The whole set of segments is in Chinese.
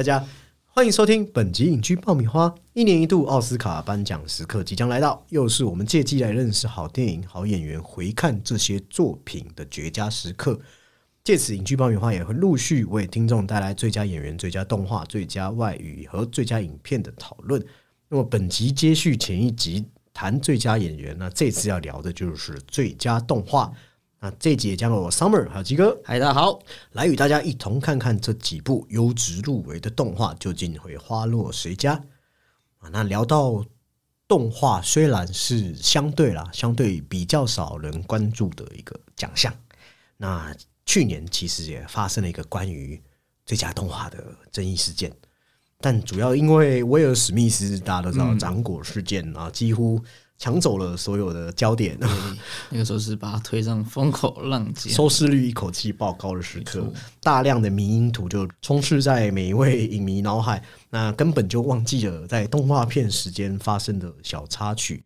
大家欢迎收听本集影剧爆米花。一年一度奥斯卡颁奖时刻即将来到，又是我们借机来认识好电影、好演员，回看这些作品的绝佳时刻。借此，影剧爆米花也会陆续为听众带来最佳演员、最佳动画、最佳外语和最佳影片的讨论。那么，本集接续前一集谈最佳演员，那这次要聊的就是最佳动画。那这集也将由我 Summer 还有鸡哥嗨，大家好。来与大家一同看看这几部优质入围的动画究竟会花落谁家啊？那聊到动画，虽然是相对啦，相对比较少人关注的一个奖项。那去年其实也发生了一个关于最佳动画的争议事件，但主要因为威尔史密斯大家都知道掌果事件啊，几乎。抢走了所有的焦点，那个时候是把它推上风口浪尖，收视率一口气爆高的时刻，大量的迷因图就充斥在每一位影迷脑海，那根本就忘记了在动画片时间发生的小插曲，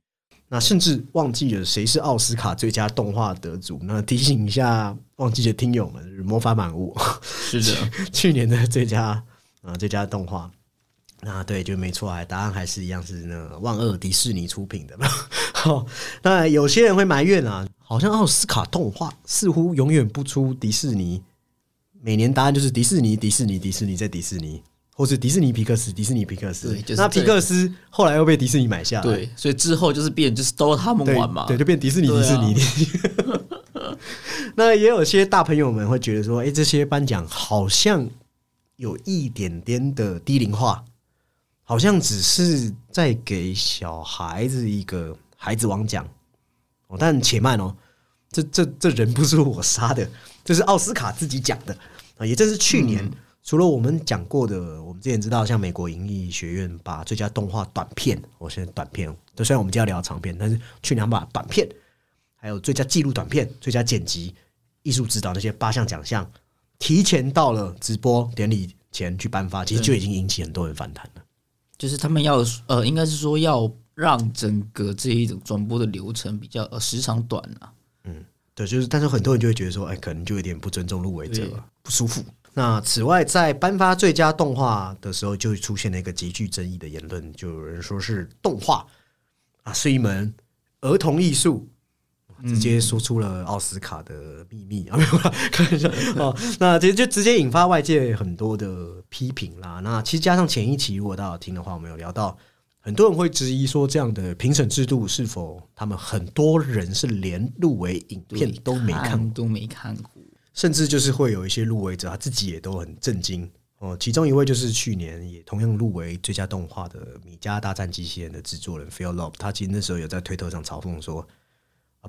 那甚至忘记了谁是奥斯卡最佳动画得主。那提醒一下忘记的听友们，《魔法满屋》是的，去年的最佳啊最佳动画。那对，就没错啊，答案还是一样，是那万恶迪士尼出品的。好，那有些人会埋怨啊，好像奥斯卡动画似乎永远不出迪士尼，每年答案就是迪士尼，迪士尼，迪士尼在迪士尼，或是迪士尼皮克斯，迪士尼皮克斯。那皮克斯后来又被迪士尼买下，对，所以之后就是变，就是都他们玩嘛，对，就变迪士尼，迪士尼。那也有些大朋友们会觉得说，哎，这些颁奖好像有一点点的低龄化。好像只是在给小孩子一个孩子王奖哦，但且慢哦，这这这人不是我杀的，这是奥斯卡自己讲的啊。也正是去年，除了我们讲过的，我们之前知道，像美国影艺学院把最佳动画短片，我现在短片，虽然我们今天要聊长片，但是去年把短片，还有最佳纪录短片、最佳剪辑、艺术指导那些八项奖项，提前到了直播典礼前去颁发，其实就已经引起很多人反弹了。就是他们要呃，应该是说要让整个这一种转播的流程比较呃时长短啊。嗯，对，就是，但是很多人就会觉得说，哎，可能就有点不尊重入围者，不舒服。那此外，在颁发最佳动画的时候，就出现了一个极具争议的言论，就有人说是动画啊是一门儿童艺术。直接说出了奥斯卡的秘密啊！没有开玩笑 哦。那其实就直接引发外界很多的批评啦。那其实加上前一期，如果大家听的话，我们有聊到，很多人会质疑说，这样的评审制度是否他们很多人是连入围影片都没看都没看过，甚至就是会有一些入围者他自己也都很震惊哦。其中一位就是去年也同样入围最佳动画的《米家大战机器人》的制作人 Phil Love，他其实那时候有在推特上嘲讽说。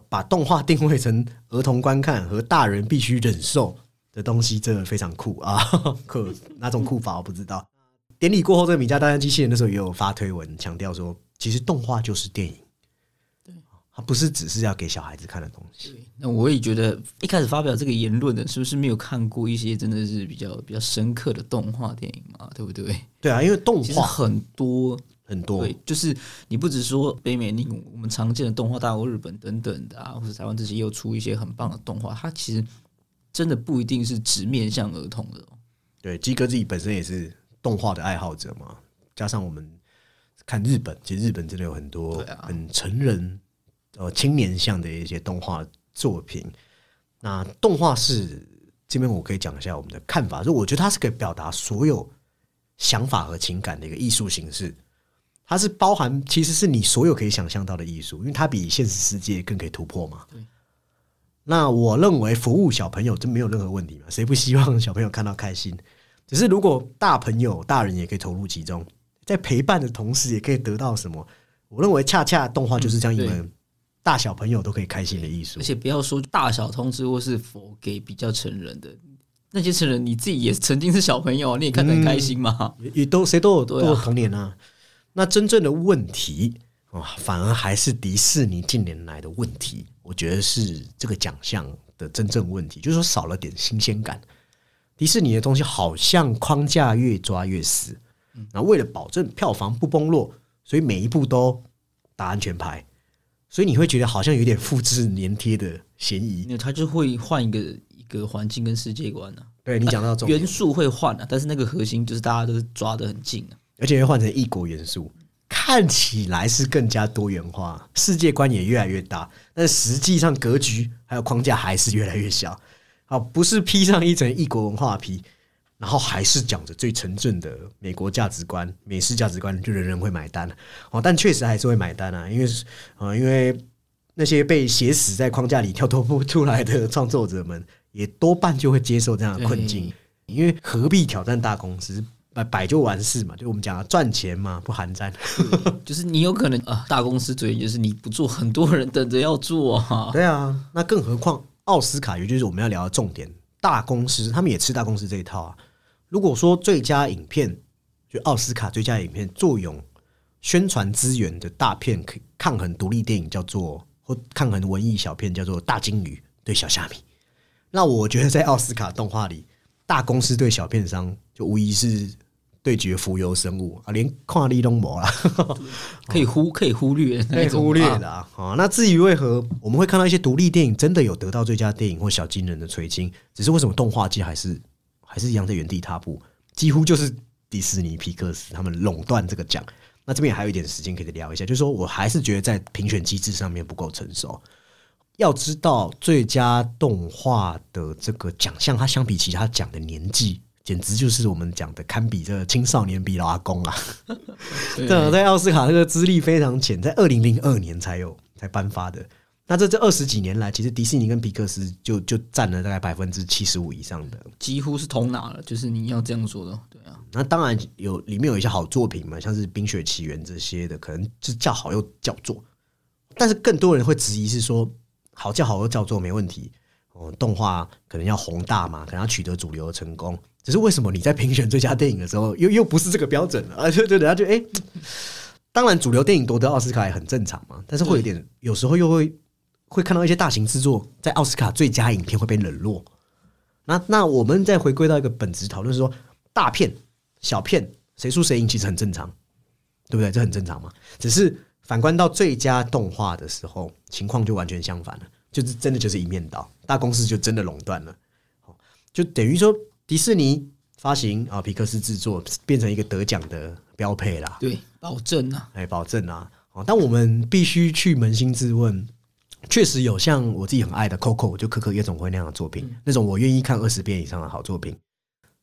把动画定位成儿童观看和大人必须忍受的东西，真的非常酷啊！酷哪种酷法我不知道。典礼过后，这个米家大战机器人的时候也有发推文，强调说，其实动画就是电影，对，它不是只是要给小孩子看的东西。那我也觉得，一开始发表这个言论的，是不是没有看过一些真的是比较比较深刻的动画电影嘛？对不对？对啊，因为动画很多。很多对，就是你不只说北美你我们常见的动画大国日本等等的啊，或者台湾这些又出一些很棒的动画，它其实真的不一定是只面向儿童的。对，基哥自己本身也是动画的爱好者嘛，加上我们看日本，其实日本真的有很多很成人呃青年向的一些动画作品。那动画是这边我可以讲一下我们的看法，就我觉得它是可以表达所有想法和情感的一个艺术形式。它是包含，其实是你所有可以想象到的艺术，因为它比现实世界更可以突破嘛。那我认为服务小朋友真没有任何问题嘛？谁不希望小朋友看到开心？只是如果大朋友、大人也可以投入其中，在陪伴的同时，也可以得到什么？我认为恰恰动画就是这样一门大小朋友都可以开心的艺术。而且不要说大小通知或是否给比较成人的那些成人，你自己也曾经是小朋友，你也看得很开心嘛？也都谁都有都有童年啊。那真正的问题啊，反而还是迪士尼近年来的问题。我觉得是这个奖项的真正问题，就是说少了点新鲜感。迪士尼的东西好像框架越抓越死。那为了保证票房不崩落，所以每一步都打安全牌。所以你会觉得好像有点复制粘贴的嫌疑。那他就会换一个一个环境跟世界观呢。对你讲到重元素会换啊，但是那个核心就是大家都是抓得很近啊，而且会换成异国元素，看起来是更加多元化，世界观也越来越大，但实际上格局还有框架还是越来越小。好，不是披上一层异国文化皮，然后还是讲着最纯正的美国价值观、美式价值观，就人人会买单哦，但确实还是会买单啊，因为啊，因为那些被写死在框架里跳脱不出来的创作者们。也多半就会接受这样的困境，因为何必挑战大公司？摆摆就完事嘛，就我们讲赚钱嘛，不寒战。就是你有可能啊，大公司嘴里就是你不做，很多人等着要做啊。对啊，那更何况奥斯卡，也就是我们要聊的重点，大公司他们也吃大公司这一套啊。如果说最佳影片，就奥斯卡最佳影片作用宣传资源的大片，可抗衡独立电影叫做或抗衡文艺小片叫做大金鱼对小虾米。那我觉得在奥斯卡动画里，大公司对小片商就无疑是对决浮游生物啊，连跨立都没了，可以忽可以忽略，可以忽略的啊。那至于为何我们会看到一些独立电影真的有得到最佳电影或小金人的垂青，只是为什么动画界还是还是一样在原地踏步，几乎就是迪士尼、皮克斯他们垄断这个奖。那这边还有一点时间可以聊一下，就是说我还是觉得在评选机制上面不够成熟。要知道，最佳动画的这个奖项，它相比其他奖的年纪，简直就是我们讲的堪比这青少年比老阿公啊！对，在奥斯卡这个资历非常浅，在二零零二年才有才颁发的。那这这二十几年来，其实迪士尼跟皮克斯就就占了大概百分之七十五以上的，几乎是同拿了。就是你要这样说的，对啊。那当然有里面有一些好作品嘛，像是《冰雪奇缘》这些的，可能就叫好又叫座。但是更多人会质疑是说。好叫好又，叫座没问题。哦，动画可能要宏大嘛，可能要取得主流的成功。只是为什么你在评选最佳电影的时候，又又不是这个标准了？啊，就就人家就哎，当然主流电影夺得奥斯卡也很正常嘛。但是会有点，有时候又会会看到一些大型制作在奥斯卡最佳影片会被冷落。那那我们再回归到一个本质讨论，说大片、小片谁输谁赢，其实很正常，对不对？这很正常嘛。只是。反观到最佳动画的时候，情况就完全相反了，就是真的就是一面倒，大公司就真的垄断了，就等于说迪士尼发行啊，皮克斯制作变成一个得奖的标配啦，对，保证啊，哎，保证啊，但我们必须去扪心自问，确实有像我自己很爱的 Coco，就可可夜总会那样的作品，那种我愿意看二十遍以上的好作品，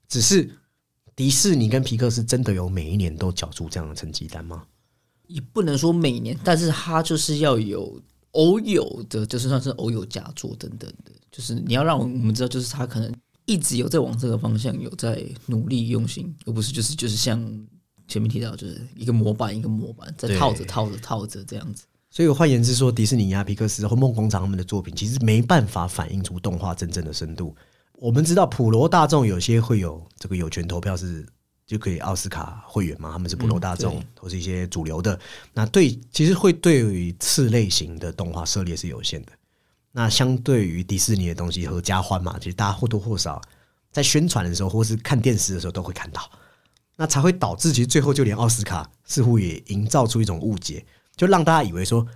只是迪士尼跟皮克斯真的有每一年都缴出这样的成绩单吗？也不能说每年，但是他就是要有偶有的，就是算是偶有佳作等等的，就是你要让我们知道，就是他可能一直有在往这个方向有在努力用心，而不是就是就是像前面提到，就是一个模板一个模板在套着套着套着这样子。所以换言之说，迪士尼呀、皮克斯或梦工厂他们的作品，其实没办法反映出动画真正的深度。我们知道普罗大众有些会有这个有权投票是。就可以奥斯卡会员嘛？他们是普罗大众，或是一些主流的。那对，其实会对于次类型的动画涉猎是有限的。那相对于迪士尼的东西合家欢嘛，其实大家或多或少在宣传的时候，或是看电视的时候都会看到。那才会导致，其实最后就连奥斯卡似乎也营造出一种误解，就让大家以为说，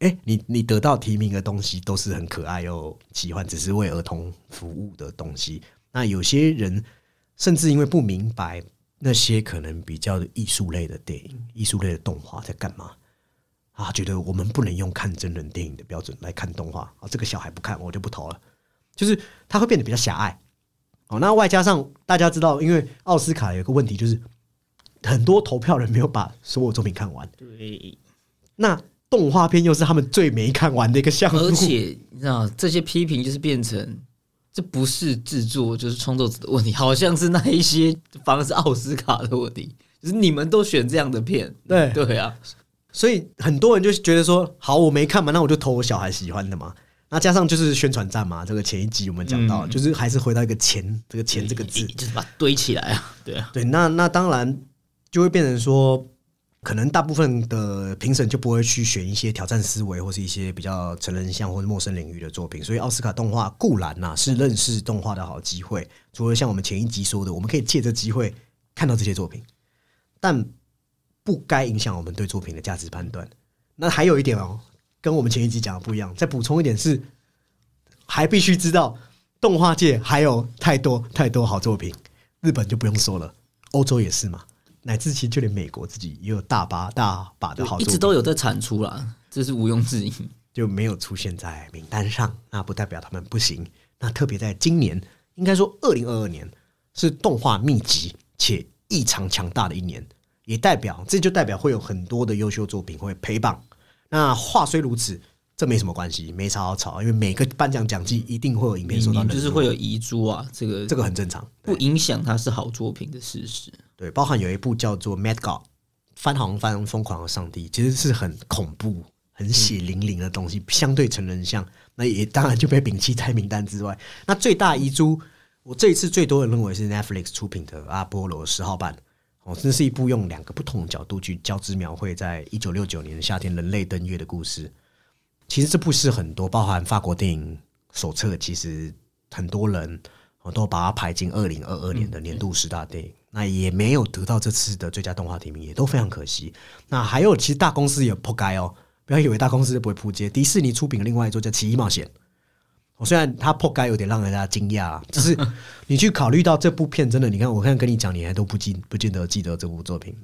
哎，你你得到提名的东西都是很可爱又奇幻，只是为儿童服务的东西。那有些人甚至因为不明白。那些可能比较艺术类的电影、艺术类的动画在干嘛啊？觉得我们不能用看真人电影的标准来看动画啊！这个小孩不看，我就不投了。就是他会变得比较狭隘哦。那外加上大家知道，因为奥斯卡有个问题，就是很多投票人没有把所有作品看完。对，那动画片又是他们最没看完的一个项目，而且你知道这些批评就是变成。这不是制作，就是创作者的问题，好像是那一些反而是奥斯卡的问题，就是你们都选这样的片，对对啊，所以很多人就觉得说，好，我没看嘛，那我就投我小孩喜欢的嘛。那加上就是宣传战嘛，这个前一集我们讲到，就是还是回到一个钱，这个钱这个字，就是把它堆起来啊，对啊，对，那那当然就会变成说。可能大部分的评审就不会去选一些挑战思维或是一些比较成人向或者陌生领域的作品，所以奥斯卡动画固然呐是认识动画的好机会。除了像我们前一集说的，我们可以借这机会看到这些作品，但不该影响我们对作品的价值判断。那还有一点哦，跟我们前一集讲的不一样，再补充一点是，还必须知道动画界还有太多太多好作品，日本就不用说了，欧洲也是嘛，乃至其实就连美国自己也有大把大把的好作品，一直都有在产出啦，这是毋庸置疑，就没有出现在名单上，那不代表他们不行。那特别在今年，应该说二零二二年是动画密集且异常强大的一年，也代表这就代表会有很多的优秀作品会陪榜。那话虽如此。这没什么关系，没啥好吵，因为每个颁奖奖季一定会有影片受到就是会有遗珠啊，这个这个很正常，不影响它是好作品的事实。对，包含有一部叫做《Mad God》，翻行翻《疯狂的上帝》，其实是很恐怖、很血淋淋的东西，相对成人像，那也当然就被摒弃在名单之外。那最大遗珠，我这一次最多人认为是 Netflix 出品的《阿波罗十号版》，哦，这是一部用两个不同的角度去交织描绘在一九六九年的夏天人类登月的故事。其实这部是很多，包含法国电影手册，其实很多人我都把它排进二零二二年的年度十大电影，那也没有得到这次的最佳动画提名，也都非常可惜。那还有，其实大公司也扑街哦，不要以为大公司不会扑街。迪士尼出品的另外一座叫《奇异冒险》，我虽然它扑街有点让人家惊讶，只是你去考虑到这部片真的，你看我看跟你讲，你还都不记不见得记得这部作品，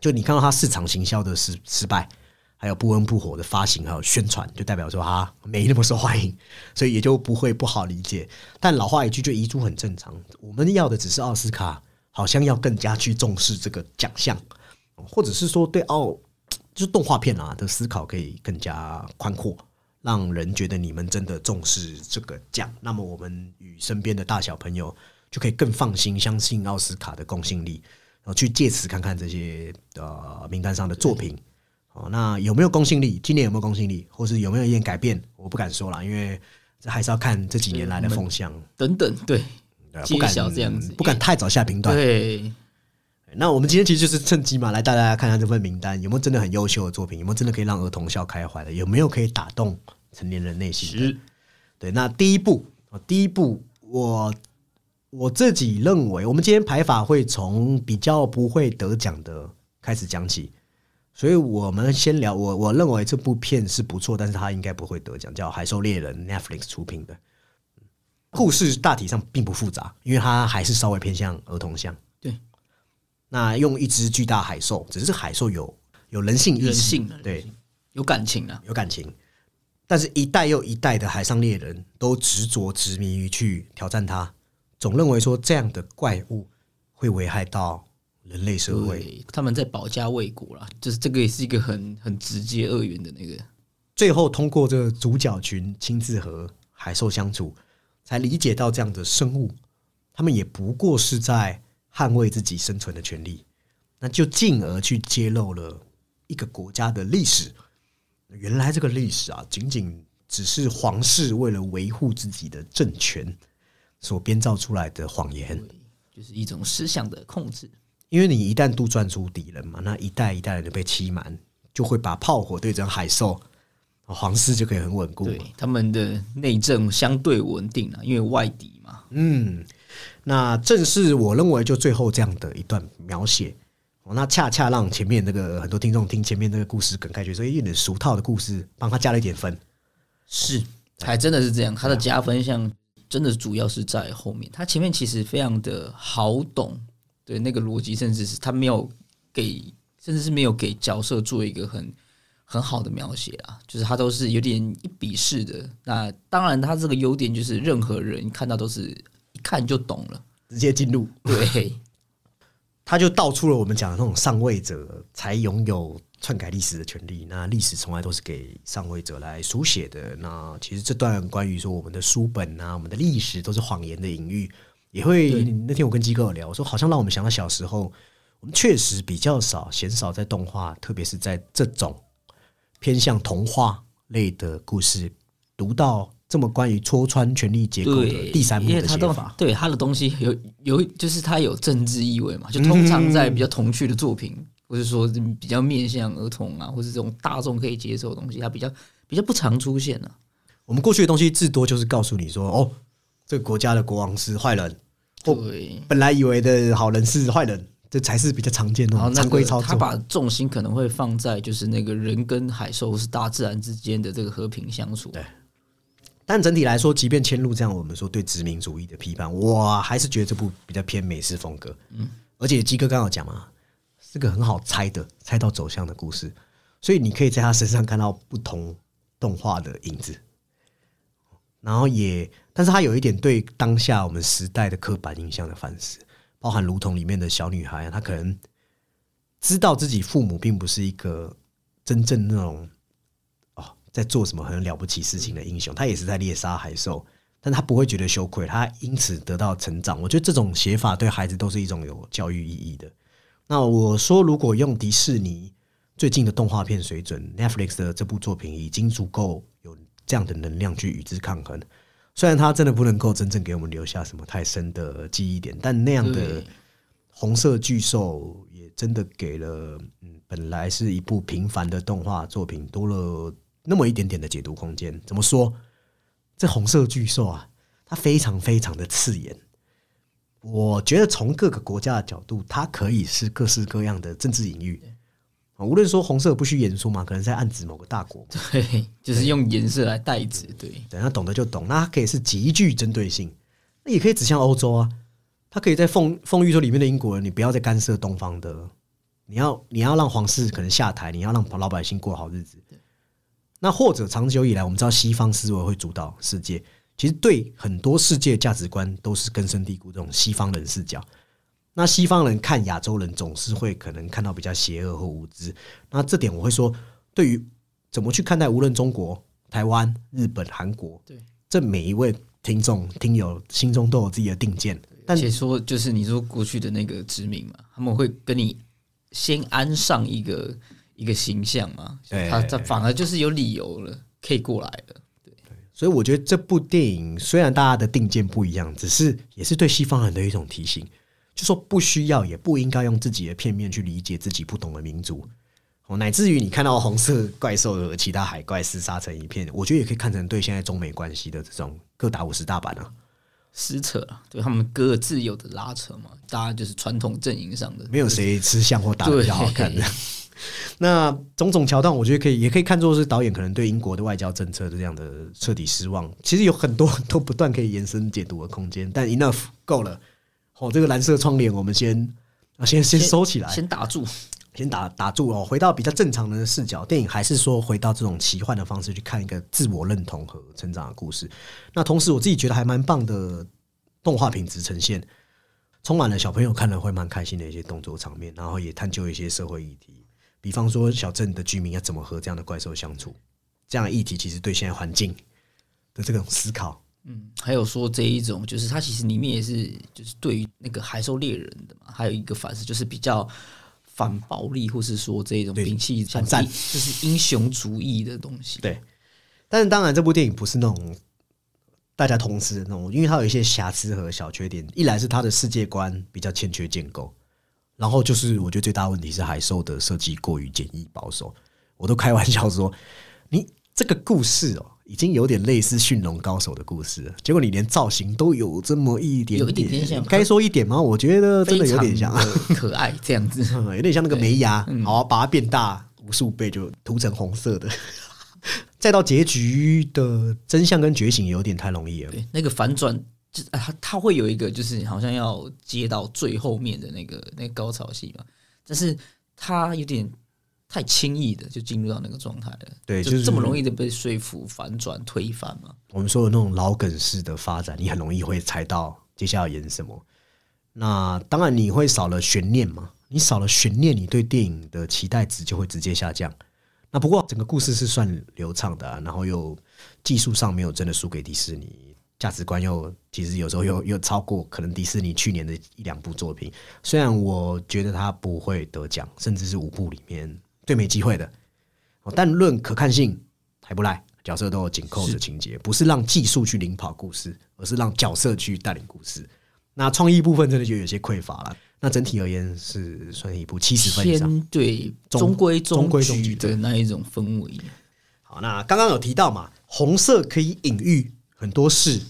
就你看到它市场行销的失失败。还有不温不火的发行还有宣传，就代表说它没那么受欢迎，所以也就不会不好理解。但老话一句，就遗珠很正常。我们要的只是奥斯卡，好像要更加去重视这个奖项，或者是说对奥就是动画片啊的思考可以更加宽阔，让人觉得你们真的重视这个奖。那么我们与身边的大小朋友就可以更放心，相信奥斯卡的公信力，然后去借此看看这些呃名单上的作品。哦，那有没有公信力？今年有没有公信力，或是有没有一点改变？我不敢说了，因为这还是要看这几年来的风向等等。对，不敢这样子，不敢太早下评断。对，那我们今天其实就是趁机嘛，来带大家看看这份名单有没有真的很优秀的作品，有没有真的可以让儿童笑开怀的，有没有可以打动成年人内心的？对，那第一步第一步，我我自己认为，我们今天排法会从比较不会得奖的开始讲起。所以我们先聊我我认为这部片是不错，但是它应该不会得奖，叫《海兽猎人》Netflix 出品的。故事大体上并不复杂，因为它还是稍微偏向儿童向。对，那用一只巨大海兽，只是海兽有有人性意识，对，有感情啊，有感情。但是一代又一代的海上猎人都执着执迷于去挑战它，总认为说这样的怪物会危害到。人类社会，他们在保家卫国啦，就是这个也是一个很很直接二元的那个。最后通过这个主角群亲自和海兽相处，才理解到这样的生物，他们也不过是在捍卫自己生存的权利，那就进而去揭露了一个国家的历史。原来这个历史啊，仅仅只是皇室为了维护自己的政权所编造出来的谎言，就是一种思想的控制。因为你一旦杜撰出敌人嘛，那一代一代人被欺瞒，就会把炮火对准海兽，皇室就可以很稳固。对，他们的内政相对稳定啊，因为外敌嘛。嗯，那正是我认为就最后这样的一段描写，那恰恰让前面那个很多听众听前面那个故事梗概，觉得有点俗套的故事，帮他加了一点分。是，还真的是这样，他的加分项真的主要是在后面，他前面其实非常的好懂。对那个逻辑，甚至是他没有给，甚至是没有给角色做一个很很好的描写啊，就是他都是有点一笔式的。那当然，他这个优点就是任何人看到都是一看就懂了，直接进入。对，他就道出了我们讲的那种上位者才拥有篡改历史的权利。那历史从来都是给上位者来书写的。那其实这段关于说我们的书本啊，我们的历史都是谎言的隐喻。也会那天我跟机构聊，我说好像让我们想到小时候，我们确实比较少、鲜少在动画，特别是在这种偏向童话类的故事，读到这么关于戳穿权力结构的第三幕的写法。对他的东西有有，就是他有政治意味嘛？就通常在比较童趣的作品，或者说比较面向儿童啊，或是这种大众可以接受的东西，它比较比较不常出现呢。我们过去的东西至多就是告诉你说，哦。这个国家的国王是坏人，对，本来以为的好人是坏人，这才是比较常见的常规操作。他把重心可能会放在就是那个人跟海兽是大自然之间的这个和平相处。对，但整体来说，即便迁入这样，我们说对殖民主义的批判，我还是觉得这部比较偏美式风格。嗯，而且基哥刚好讲嘛，是个很好猜的、猜到走向的故事，所以你可以在他身上看到不同动画的影子。然后也，但是他有一点对当下我们时代的刻板印象的反思，包含如同里面的小女孩，她可能知道自己父母并不是一个真正那种哦在做什么很了不起事情的英雄，他也是在猎杀海兽，但他不会觉得羞愧，他因此得到成长。我觉得这种写法对孩子都是一种有教育意义的。那我说，如果用迪士尼最近的动画片水准，Netflix 的这部作品已经足够有。这样的能量去与之抗衡，虽然它真的不能够真正给我们留下什么太深的记忆点，但那样的红色巨兽也真的给了嗯，本来是一部平凡的动画作品多了那么一点点的解读空间。怎么说？这红色巨兽啊，它非常非常的刺眼。我觉得从各个国家的角度，它可以是各式各样的政治隐喻。无论说红色不需言说嘛，可能在暗指某个大国，对，就是用颜色来代指，对，等他懂得就懂。那它可以是极具针对性，那也可以指向欧洲啊。他可以在奉奉喻说里面的英国人，你不要再干涉东方的，你要你要让皇室可能下台，你要让老百姓过好日子。那或者长久以来，我们知道西方思维会主导世界，其实对很多世界价值观都是根深蒂固这种西方人视角。那西方人看亚洲人总是会可能看到比较邪恶或无知，那这点我会说，对于怎么去看待，无论中国、台湾、日本、韩国，对，这每一位听众听友心中都有自己的定见。但且说就是你说过去的那个殖民嘛，他们会跟你先安上一个一个形象嘛，他他反而就是有理由了可以过来的。对，所以我觉得这部电影虽然大家的定见不一样，只是也是对西方人的一种提醒。就说不需要，也不应该用自己的片面去理解自己不懂的民族，哦，乃至于你看到红色怪兽和其他海怪厮杀成一片，我觉得也可以看成对现在中美关系的这种各打五十大板啊，撕扯啊，对他们各自有的拉扯嘛，大家就是传统阵营上的，没有谁吃相或打的比较好看的。那种种桥段，我觉得可以，也可以看作是导演可能对英国的外交政策的这样的彻底失望。其实有很多 都不断可以延伸解读的空间，但 enough 够了。哦，这个蓝色窗帘，我们先啊，先先收起来，先打住，先打打住哦。回到比较正常的视角，电影还是说回到这种奇幻的方式去看一个自我认同和成长的故事。那同时，我自己觉得还蛮棒的动画品质呈现，充满了小朋友看了会蛮开心的一些动作场面，然后也探究一些社会议题，比方说小镇的居民要怎么和这样的怪兽相处，这样的议题其实对现在环境的这种思考。嗯，还有说这一种，就是它其实里面也是，就是对于那个海兽猎人的嘛，还有一个反思，就是比较反暴力，或是说这种摒弃反战，就是英雄主义的东西。对，但是当然，这部电影不是那种大家同时的那种，因为它有一些瑕疵和小缺点。一来是它的世界观比较欠缺建构，然后就是我觉得最大问题是海兽的设计过于简易保守。我都开玩笑说，你这个故事哦。已经有点类似驯龙高手的故事，结果你连造型都有这么一点，有一点点像，该说一点吗？我觉得真的有点像，可爱这样子，有点像那个梅牙，好把它变大无数倍就涂成红色的，再到结局的真相跟觉醒有点太容易了。那个反转，就他他会有一个，就是好像要接到最后面的那个那个高潮戏嘛，但是他有点。太轻易的就进入到那个状态了，对，就是这么容易的被说服、反转、推翻嘛。我们说的那种老梗式的发展，你很容易会猜到接下来要演什么。那当然你会少了悬念嘛，你少了悬念，你对电影的期待值就会直接下降。那不过整个故事是算流畅的，然后又技术上没有真的输给迪士尼，价值观又其实有时候又又超过可能迪士尼去年的一两部作品。虽然我觉得它不会得奖，甚至是五部里面。最没机会的，但论可看性还不赖，角色都有紧扣的情节，不是让技术去领跑故事，而是让角色去带领故事。那创意部分真的就有些匮乏了。那整体而言是算一部七十分以上，对中规中矩的那一种氛围。好，那刚刚有提到嘛，红色可以隐喻很多事，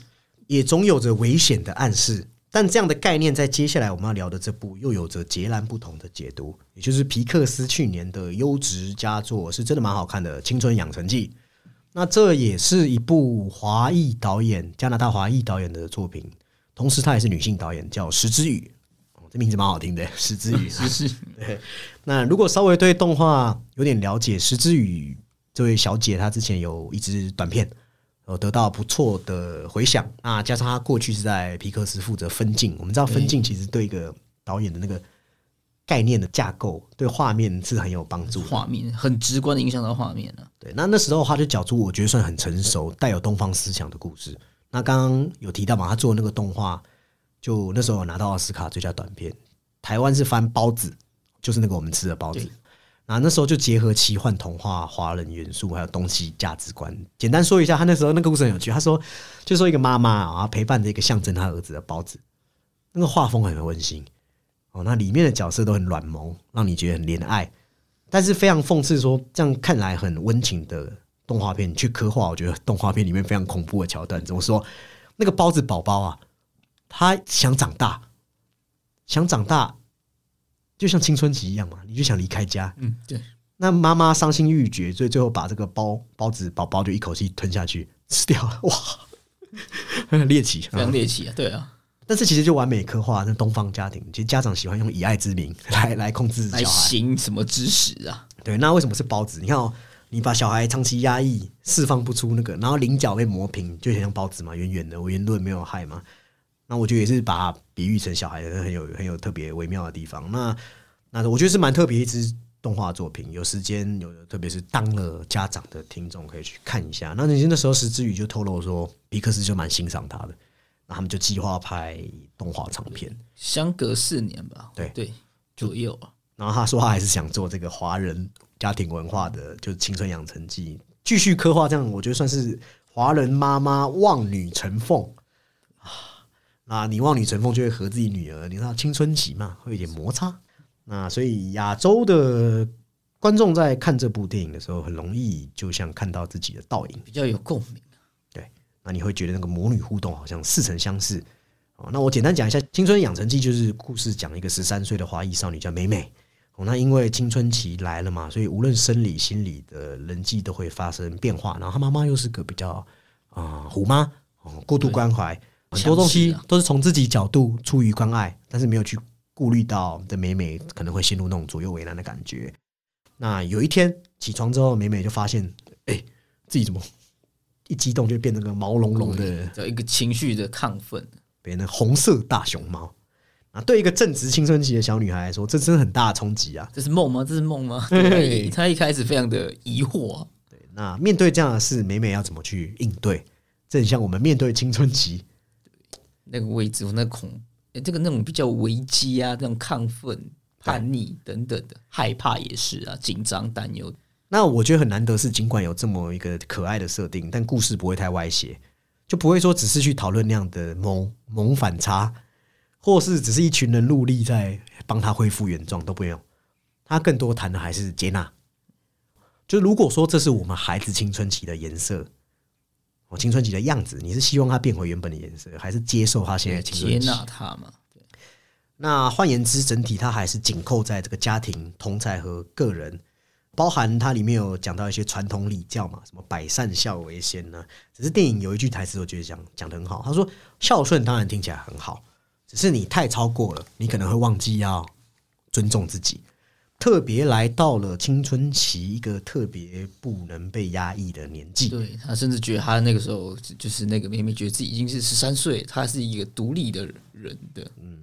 也总有着危险的暗示。但这样的概念，在接下来我们要聊的这部又有着截然不同的解读，也就是皮克斯去年的优质佳作，是真的蛮好看的《青春养成记》。那这也是一部华裔导演，加拿大华裔导演的作品，同时她也是女性导演，叫石之宇。这名字蛮好听的，石之宇。是是。对。那如果稍微对动画有点了解，石之宇这位小姐，她之前有一支短片，呃，得到不错的回响。那加上他过去是在皮克斯负责分镜，我们知道分镜其实对一个导演的那个。概念的架构对画面是很有帮助，画面很直观的影响到画面了。对，那那时候他就讲出我觉得算很成熟、带有东方思想的故事。那刚刚有提到嘛，他做那个动画，就那时候拿到奥斯卡最佳短片，台湾是翻包子，就是那个我们吃的包子。那那时候就结合奇幻童话、华人元素，还有东西价值观。简单说一下，他那时候那个故事很有趣。他说，就说一个妈妈啊，陪伴着一个象征他儿子的包子，那个画风很温馨。哦，那里面的角色都很软萌，让你觉得很怜爱，但是非常讽刺，说这样看来很温情的动画片，去刻画，我觉得动画片里面非常恐怖的桥段。怎么说？那个包子宝宝啊，他想长大，想长大，就像青春期一样嘛，你就想离开家。嗯，对。那妈妈伤心欲绝，所以最后把这个包包子宝宝就一口气吞下去吃掉了。哇，很 猎奇，非常猎奇啊！对啊。但是其实就完美刻画那东方家庭，其实家长喜欢用以爱之名来 来控制小孩，行什么知识啊？对，那为什么是包子？你看哦，你把小孩长期压抑，释放不出那个，然后棱角被磨平，就很像包子嘛，圆圆的，圆润没有害嘛。那我觉得也是把比喻成小孩的很有很有特别微妙的地方。那那我觉得是蛮特别一支动画作品，有时间有特别是当了家长的听众可以去看一下。那你那时候石之宇就透露说，皮克斯就蛮欣赏他的。那他们就计划拍动画长片，相隔四年吧，对对左右啊。然后他说他还是想做这个华人家庭文化的，就是青春养成记，继续刻画这样，我觉得算是华人妈妈望女成凤啊。那你望女成凤就会和自己女儿，你知道青春期嘛，会有点摩擦。那所以亚洲的观众在看这部电影的时候，很容易就像看到自己的倒影，比较有共鸣。对那你会觉得那个母女互动好像似曾相识哦。那我简单讲一下《青春养成记》，就是故事讲一个十三岁的华裔少女叫美美哦。那因为青春期来了嘛，所以无论生理、心理的人际都会发生变化。然后她妈妈又是个比较啊虎妈哦，过度关怀，很多东西都是从自己角度出于关爱，但是没有去顾虑到的美美可能会陷入那种左右为难的感觉。那有一天起床之后，美美就发现，哎，自己怎么？一激动就变成个毛茸茸的，有一个情绪的亢奋，变成红色大熊猫啊！对一个正值青春期的小女孩来说，这真的很大的冲击啊！这是梦吗？这是梦吗？对，她一开始非常的疑惑。对，那面对这样的事，美美要怎么去应对？这很像我们面对青春期那个位置，那恐这个那种比较危机啊，这种亢奋、叛逆等等的害怕也是啊，紧张、担忧。那我觉得很难得是，尽管有这么一个可爱的设定，但故事不会太歪斜，就不会说只是去讨论那样的萌萌反差，或是只是一群人努力在帮他恢复原状都不用。他更多谈的还是接纳。就如果说这是我们孩子青春期的颜色，我青春期的样子，你是希望他变回原本的颜色，还是接受他现在青春期？接纳他嘛？对。那换言之，整体他还是紧扣在这个家庭同才和个人。包含它里面有讲到一些传统礼教嘛，什么百善孝为先呢？只是电影有一句台词，我觉得讲讲的很好。他说：“孝顺当然听起来很好，只是你太超过了，你可能会忘记要尊重自己。特别来到了青春期，一个特别不能被压抑的年纪。对他甚至觉得他那个时候就是那个妹妹，觉得自己已经是十三岁，他是一个独立的人的。嗯，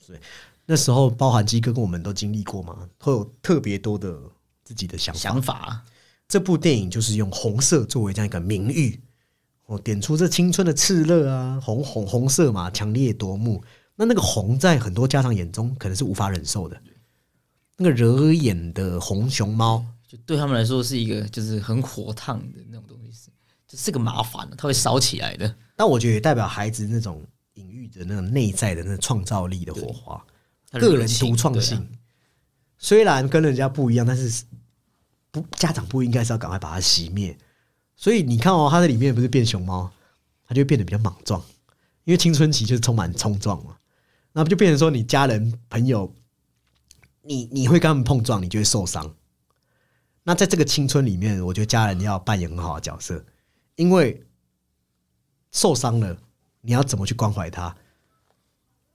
所以那时候包含基哥跟我们都经历过嘛，会有特别多的。”自己的想想法，这部电影就是用红色作为这样一个名誉，哦，点出这青春的炽热啊，红红红色嘛，强烈夺目。那那个红在很多家长眼中可能是无法忍受的，那个惹眼的红熊猫，就对他们来说是一个就是很火烫的那种东西，是就是个麻烦它会烧起来的。但我觉得也代表孩子那种隐喻的那种内在的那创造力的火花，个人独创性。虽然跟人家不一样，但是。不，家长不应该是要赶快把它熄灭。所以你看哦，它在里面不是变熊猫，它就变得比较莽撞，因为青春期就是充满冲撞嘛。那不就变成说，你家人朋友，你你会跟他们碰撞，你就会受伤。那在这个青春里面，我觉得家人要扮演很好的角色，因为受伤了，你要怎么去关怀他？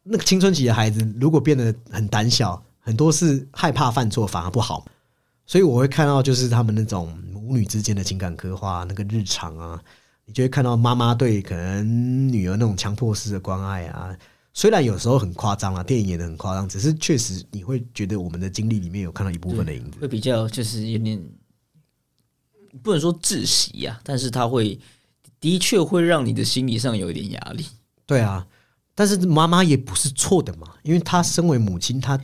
那个青春期的孩子如果变得很胆小，很多是害怕犯错，反而不好。所以我会看到，就是他们那种母女之间的情感刻画，那个日常啊，你就会看到妈妈对可能女儿那种强迫式的关爱啊。虽然有时候很夸张啊，电影演的很夸张，只是确实你会觉得我们的经历里面有看到一部分的影子，会比较就是有点不能说窒息呀，但是他会的确会让你的心理上有一点压力。对啊。但是妈妈也不是错的嘛，因为她身为母亲，她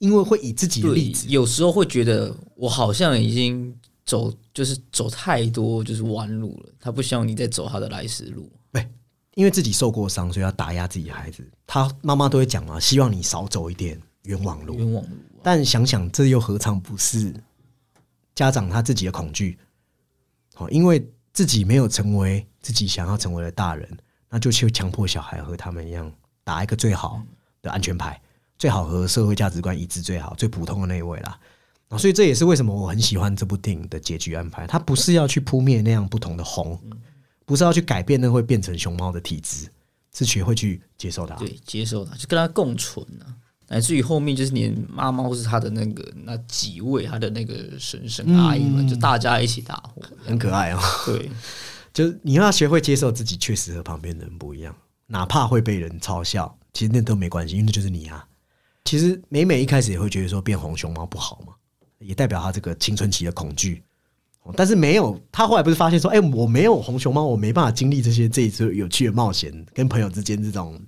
因为会以自己的例子，有时候会觉得我好像已经走，就是走太多就是弯路了。她不希望你再走她的来时路。对，因为自己受过伤，所以要打压自己孩子。他妈妈都会讲嘛，希望你少走一点冤枉路。冤枉路。但想想，这又何尝不是家长他自己的恐惧？好，因为自己没有成为自己想要成为的大人。那就去强迫小孩和他们一样打一个最好的安全牌，最好和社会价值观一致，最好最普通的那一位啦。啊，所以这也是为什么我很喜欢这部电影的结局安排。它不是要去扑灭那样不同的红，不是要去改变那会变成熊猫的体质，是学会去接受它，对，接受它，就跟它共存啊。乃至于后面就是连妈妈或是他的那个那几位他的那个婶婶阿姨们，就大家一起打火，很可爱啊。对。就是你要学会接受自己确实和旁边的人不一样，哪怕会被人嘲笑，其实那都没关系，因为那就是你啊。其实美美一开始也会觉得说变红熊猫不好嘛，也代表她这个青春期的恐惧。但是没有，他后来不是发现说，哎，我没有红熊猫，我没办法经历这些这一次有趣的冒险，跟朋友之间这种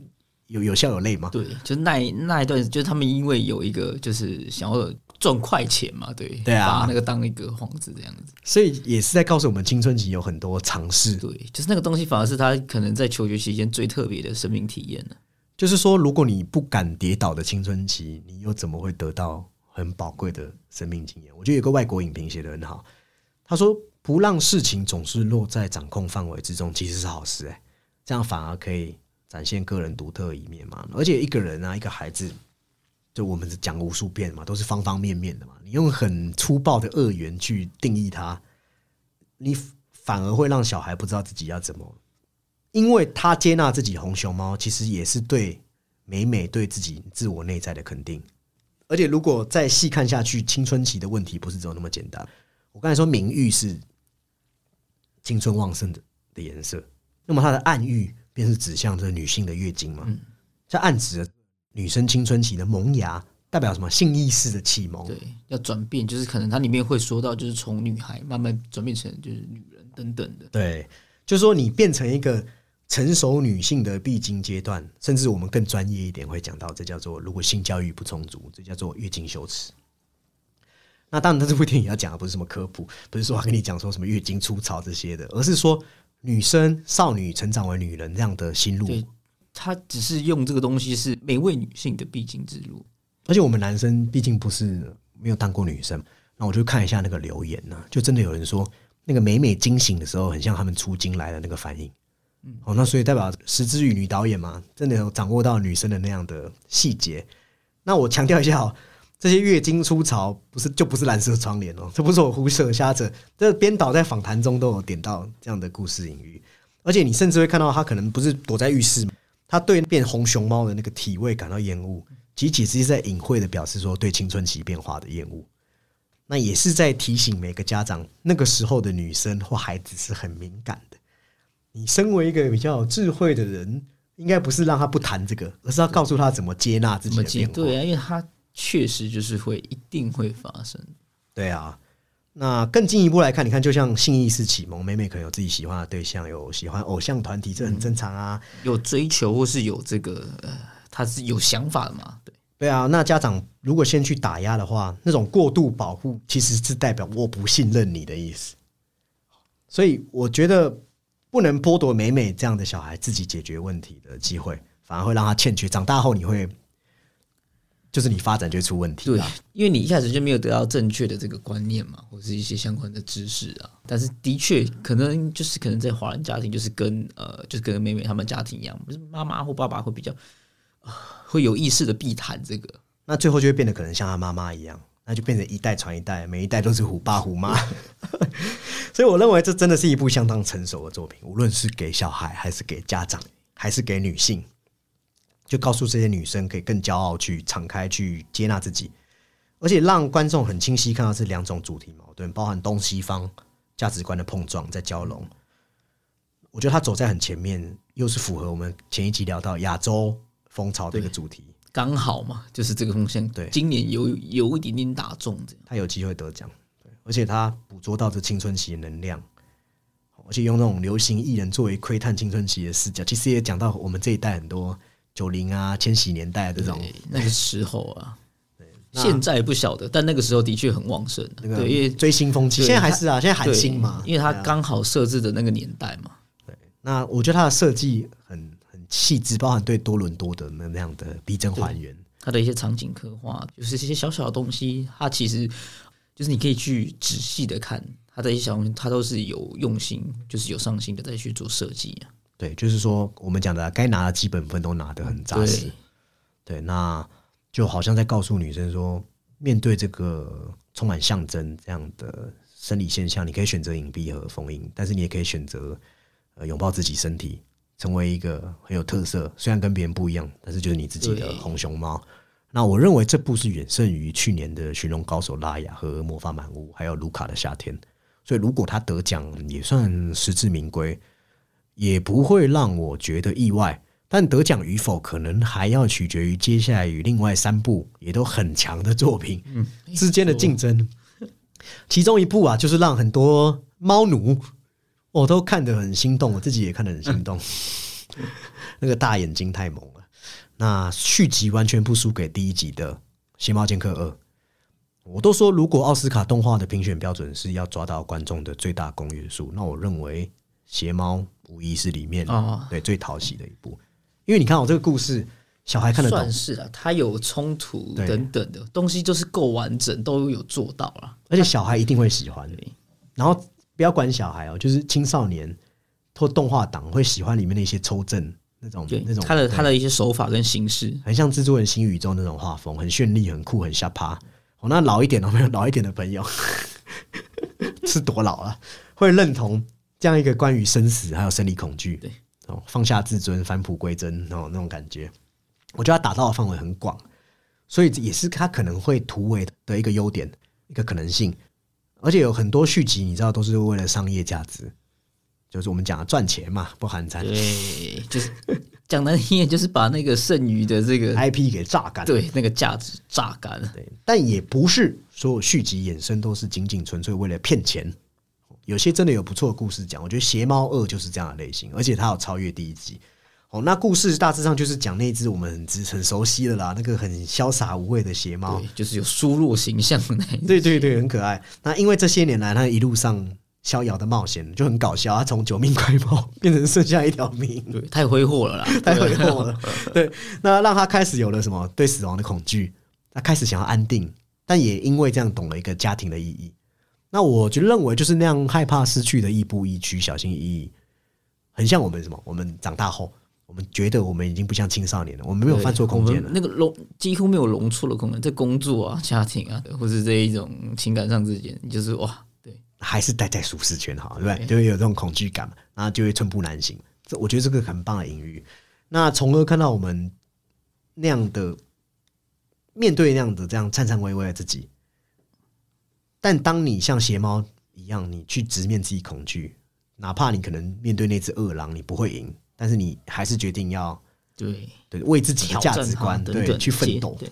有有笑有泪吗？对，就那那一段，就是他们因为有一个就是想要。赚快钱嘛，对对啊，把那个当一个幌子这样子，所以也是在告诉我们青春期有很多尝试。对，就是那个东西反而是他可能在求学期间最特别的生命体验呢。就是说，如果你不敢跌倒的青春期，你又怎么会得到很宝贵的生命经验？我觉得有个外国影评写的很好，他说：“不让事情总是落在掌控范围之中，其实是好事。哎，这样反而可以展现个人独特一面嘛。而且一个人啊，一个孩子。”就我们讲无数遍嘛，都是方方面面的嘛。你用很粗暴的恶元去定义他，你反而会让小孩不知道自己要怎么，因为他接纳自己红熊猫，其实也是对美美对自己自我内在的肯定。而且如果再细看下去，青春期的问题不是只有那么简单。我刚才说明玉是青春旺盛的的颜色，那么它的暗喻便是指向这女性的月经嘛？在暗指。女生青春期的萌芽代表什么？性意识的启蒙，对，要转变，就是可能它里面会说到，就是从女孩慢慢转变成就是女人等等的。对，就是说你变成一个成熟女性的必经阶段，甚至我们更专业一点会讲到，这叫做如果性教育不充足，这叫做月经羞耻。那当然，这部电影要讲的不是什么科普，不是说跟你讲说什么月经初潮这些的，而是说女生少女成长为女人这样的心路。他只是用这个东西是每位女性的必经之路，而且我们男生毕竟不是没有当过女生，那我就看一下那个留言呢，就真的有人说那个美美惊醒的时候，很像他们出经来的那个反应。嗯，哦，那所以代表石之宇女导演嘛，真的有掌握到女生的那样的细节。那我强调一下哦，这些月经初潮不是就不是蓝色窗帘哦，这不是我胡扯瞎扯，这编导在访谈中都有点到这样的故事隐喻，而且你甚至会看到他可能不是躲在浴室。他对变红熊猫的那个体味感到厌恶，其实是在隐晦的表示说对青春期变化的厌恶。那也是在提醒每个家长，那个时候的女生或孩子是很敏感的。你身为一个比较有智慧的人，应该不是让他不谈这个，而是要告诉他怎么接纳自己的变化。对啊，因为他确实就是会一定会发生。对啊。那更进一步来看，你看，就像性意识启蒙，美美可能有自己喜欢的对象，有喜欢偶像团体，这很正常啊。有追求或是有这个，呃，他是有想法的嘛？对，对啊。那家长如果先去打压的话，那种过度保护其实是代表我不信任你的意思。所以我觉得不能剥夺美美这样的小孩自己解决问题的机会，反而会让他欠缺。长大后你会。就是你发展就会出问题，对，因为你一开始就没有得到正确的这个观念嘛，或者是一些相关的知识啊。但是的确，可能就是可能在华人家庭，就是跟呃，就是跟妹妹他们家庭一样，不是妈妈或爸爸会比较会有意识的避谈这个，那最后就会变得可能像他妈妈一样，那就变成一代传一代，每一代都是虎爸虎妈。所以我认为这真的是一部相当成熟的作品，无论是给小孩，还是给家长，还是给女性，就告诉这些女生可以更骄傲去敞开去接纳自己，而且让观众很清晰看到这两种主题矛盾，包含东西方价值观的碰撞在交融。我觉得他走在很前面，又是符合我们前一集聊到亚洲风潮的一个主题，刚好嘛，就是这个风向。对，今年有有一点点打中这样，他有机会得奖。对，而且他捕捉到这青春期的能量，而且用那种流行艺人作为窥探青春期的视角，其实也讲到我们这一代很多九零啊、千禧年代的这种那个时候啊。现在不晓得，但那个时候的确很旺盛。那个对，因为追星风气，现在还是啊，现在韩星嘛，因为它刚好设置的那个年代嘛。对，那我觉得它的设计很很细致，包含对多伦多的那那样的逼真还原，它的一些场景刻画，就是这些小小的东西，它其实就是你可以去仔细的看它的一些小东西，它都是有用心，就是有上心的在去做设计啊。对，就是说我们讲的该拿的基本分都拿得很扎实。对，那。就好像在告诉女生说，面对这个充满象征这样的生理现象，你可以选择隐蔽和封印，但是你也可以选择呃拥抱自己身体，成为一个很有特色，虽然跟别人不一样，但是就是你自己的红熊猫。那我认为这部是远胜于去年的《寻龙高手》拉雅和《魔法满屋》，还有卢卡的夏天。所以如果他得奖，也算实至名归，也不会让我觉得意外。但得奖与否，可能还要取决于接下来与另外三部也都很强的作品之间的竞争。其中一部啊，就是让很多猫奴我都看得很心动，我自己也看得很心动。那个大眼睛太猛了。那续集完全不输给第一集的《邪猫剑客二》。我都说，如果奥斯卡动画的评选标准是要抓到观众的最大公约数，那我认为《邪猫》无疑是里面对最讨喜的一部。因为你看，我这个故事，小孩看得懂，算是了。他有冲突等等的东西，就是够完整，都有做到了。而且小孩一定会喜欢。然后不要管小孩哦，就是青少年或动画党会喜欢里面的一些抽帧那种那种他的他的一些手法跟形式，很像蜘蛛人新宇宙那种画风，很绚丽、很酷、很下趴。哦，那老一点的朋友老一点的朋友 是多老了，会认同这样一个关于生死还有生理恐惧。对。哦，放下自尊，返璞归真，哦，那种感觉，我觉得他打造的范围很广，所以也是他可能会突围的一个优点，一个可能性。而且有很多续集，你知道，都是为了商业价值，就是我们讲的赚钱嘛，不含餐。对，就是讲难听点，就是把那个剩余的这个 IP 给榨干，对，那个价值榨干。对，但也不是所有续集衍生都是仅仅纯粹为了骗钱。有些真的有不错的故事讲，我觉得《邪猫二》就是这样的类型，而且它有超越第一集。哦，那故事大致上就是讲那只我们很很熟悉的啦，那个很潇洒无畏的邪猫，就是有输入形象的那。对对对，很可爱。那因为这些年来，它一路上逍遥的冒险就很搞笑，他从九命怪猫变成剩下一条命，对，太挥霍了啦，太挥霍了。对，那让他开始有了什么对死亡的恐惧，他开始想要安定，但也因为这样懂了一个家庭的意义。那我就认为，就是那样害怕失去的亦步亦趋、小心翼翼，很像我们什么？我们长大后，我们觉得我们已经不像青少年了，我们没有犯错空间了。那个容几乎没有容错的空间，在工作啊、家庭啊，或是这一种情感上之间，就是哇，对，还是待在舒适圈好，对不对？就会有这种恐惧感嘛，然后就会寸步难行。这我觉得这个很棒的隐喻。那从而看到我们那样的面对那样的这样颤颤巍巍的自己。但当你像邪猫一样，你去直面自己恐惧，哪怕你可能面对那只恶狼，你不会赢，但是你还是决定要对对为自己的价值观对去奋斗。对，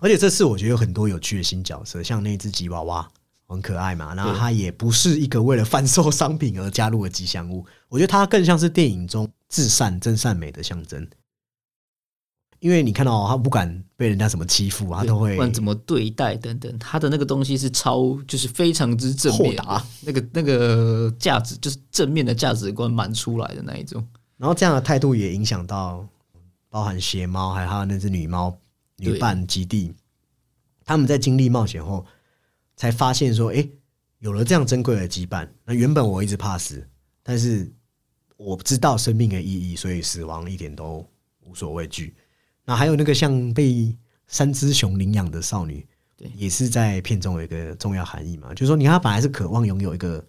而且这次我觉得有很多有趣的新角色，像那只吉娃娃很可爱嘛，然后它也不是一个为了贩售商品而加入的吉祥物，我觉得它更像是电影中至善真善美的象征。因为你看到他不管被人家怎么欺负，他都会不管怎么对待等等，他的那个东西是超就是非常之正面，那个那个价值就是正面的价值观满出来的那一种。然后这样的态度也影响到包含邪猫，还有他那只女猫女伴基地，他们在经历冒险后才发现说，哎，有了这样珍贵的羁绊。那原本我一直怕死，但是我知道生命的意义，所以死亡一点都无所畏惧。那还有那个像被三只熊领养的少女，对，也是在片中有一个重要含义嘛，就是说，你看他本来是渴望拥有一个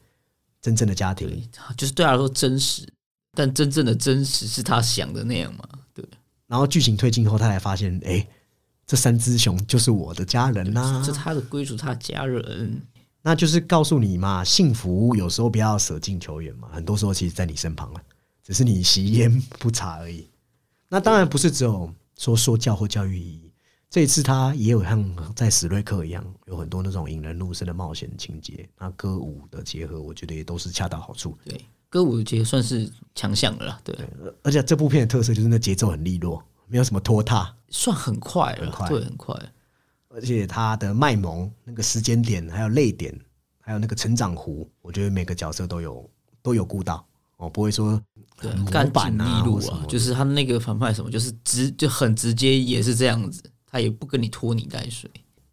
真正的家庭，就是对他来说真实，但真正的真实是他想的那样嘛？对。然后剧情推进后，他才发现，哎，这三只熊就是我的家人呐，是他的归属，他的家人。那就是告诉你嘛，幸福有时候不要舍近求远嘛，很多时候其实在你身旁了，只是你吸烟不查而已。那当然不是只有说说教或教育意义。这一次他也有像在史瑞克一样，有很多那种引人入胜的冒险情节。那歌舞的结合，我觉得也都是恰到好处。对，歌舞的结合算是强项了啦。对，而且这部片的特色就是那节奏很利落，没有什么拖沓，算很快了，对，很快。而且他的卖萌那个时间点，还有泪点，还有那个成长弧，我觉得每个角色都有都有顾到哦，不会说很干板利落啊。就是他那个反派什么，就是直就很直接，也是这样子。他也不跟你拖泥带水，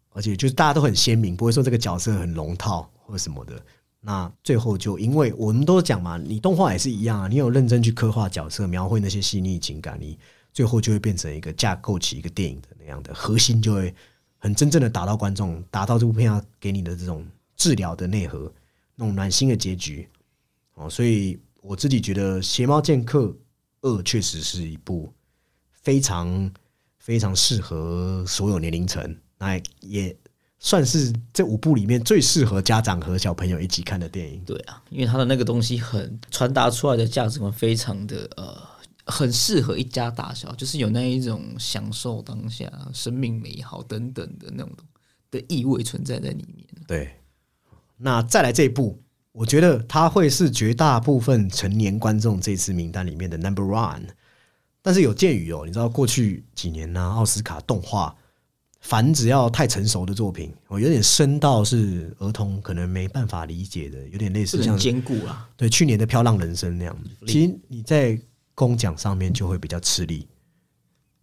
而且就是大家都很鲜明，不会说这个角色很龙套或者什么的。那最后就因为我们都讲嘛，你动画也是一样啊，你有认真去刻画角色，描绘那些细腻情感，你最后就会变成一个架构起一个电影的那样的核心，就会很真正的达到观众，达到这部片要给你的这种治疗的内核，那种暖心的结局哦。所以我自己觉得《邪猫剑客二》确实是一部非常。非常适合所有年龄层，那也算是这五部里面最适合家长和小朋友一起看的电影。对啊，因为它的那个东西很传达出来的价值观非常的呃，很适合一家大小，就是有那一种享受当下生命美好等等的那种的意味存在在里面。对，那再来这一部，我觉得他会是绝大部分成年观众这次名单里面的 Number One。但是有鉴于哦，你知道过去几年呢，奥斯卡动画凡只要太成熟的作品，我，有点深到是儿童可能没办法理解的，有点类似像兼顾啊。对，去年的《飘浪人生》那样，其实你在公奖上面就会比较吃力。